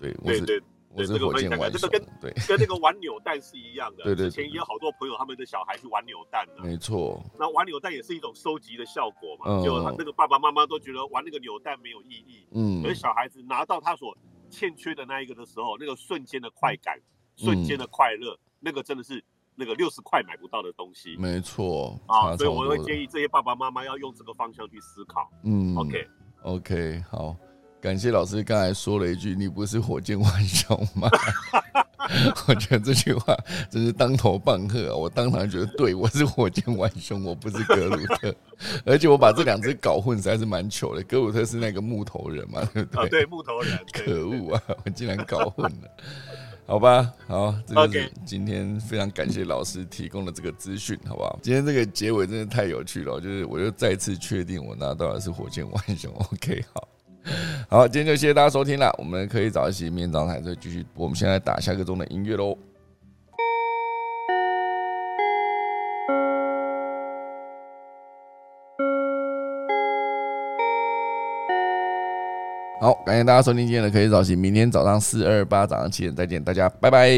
对，我是对对，我是对这个火箭浣熊分享这个跟，对，跟那个玩扭蛋是一样的。对对之前也有好多朋友他们的小孩去玩扭蛋的、没错，那玩扭蛋也是一种收集的效果嘛，嗯。就他那个爸爸妈妈都觉得玩那个扭蛋没有意义，嗯。可是小孩子拿到他所欠缺的那一个的时候，那个瞬间的快感、嗯瞬间的快乐，那个真的是那个六十块买不到的东西。没错，啊，所以我会建议这些爸爸妈妈要用这个方向去思考。嗯 OK，OK，好，感谢老师刚才说了一句：“你不是火箭浣熊吗？” 我觉得这句话真是当头棒喝啊！我当场觉得，对我是火箭浣熊，我不是格鲁特，而且我把这两只搞混，实在是蛮糗的。格鲁特是那个木头人嘛，对不啊，对？木头人，可恶啊！我竟然搞混了。好吧，好，这就是今天非常感谢老师提供的这个资讯，好不好？今天这个结尾真的太有趣了，就是我就再次确定我拿到的是火箭浣熊。OK，好，好，今天就谢谢大家收听了，我们可以早起明天早上还是继续，我们现在打下个钟的音乐喽。好，感谢大家收听今天的可以早起，明天早上四二八早上七点再见，大家拜拜。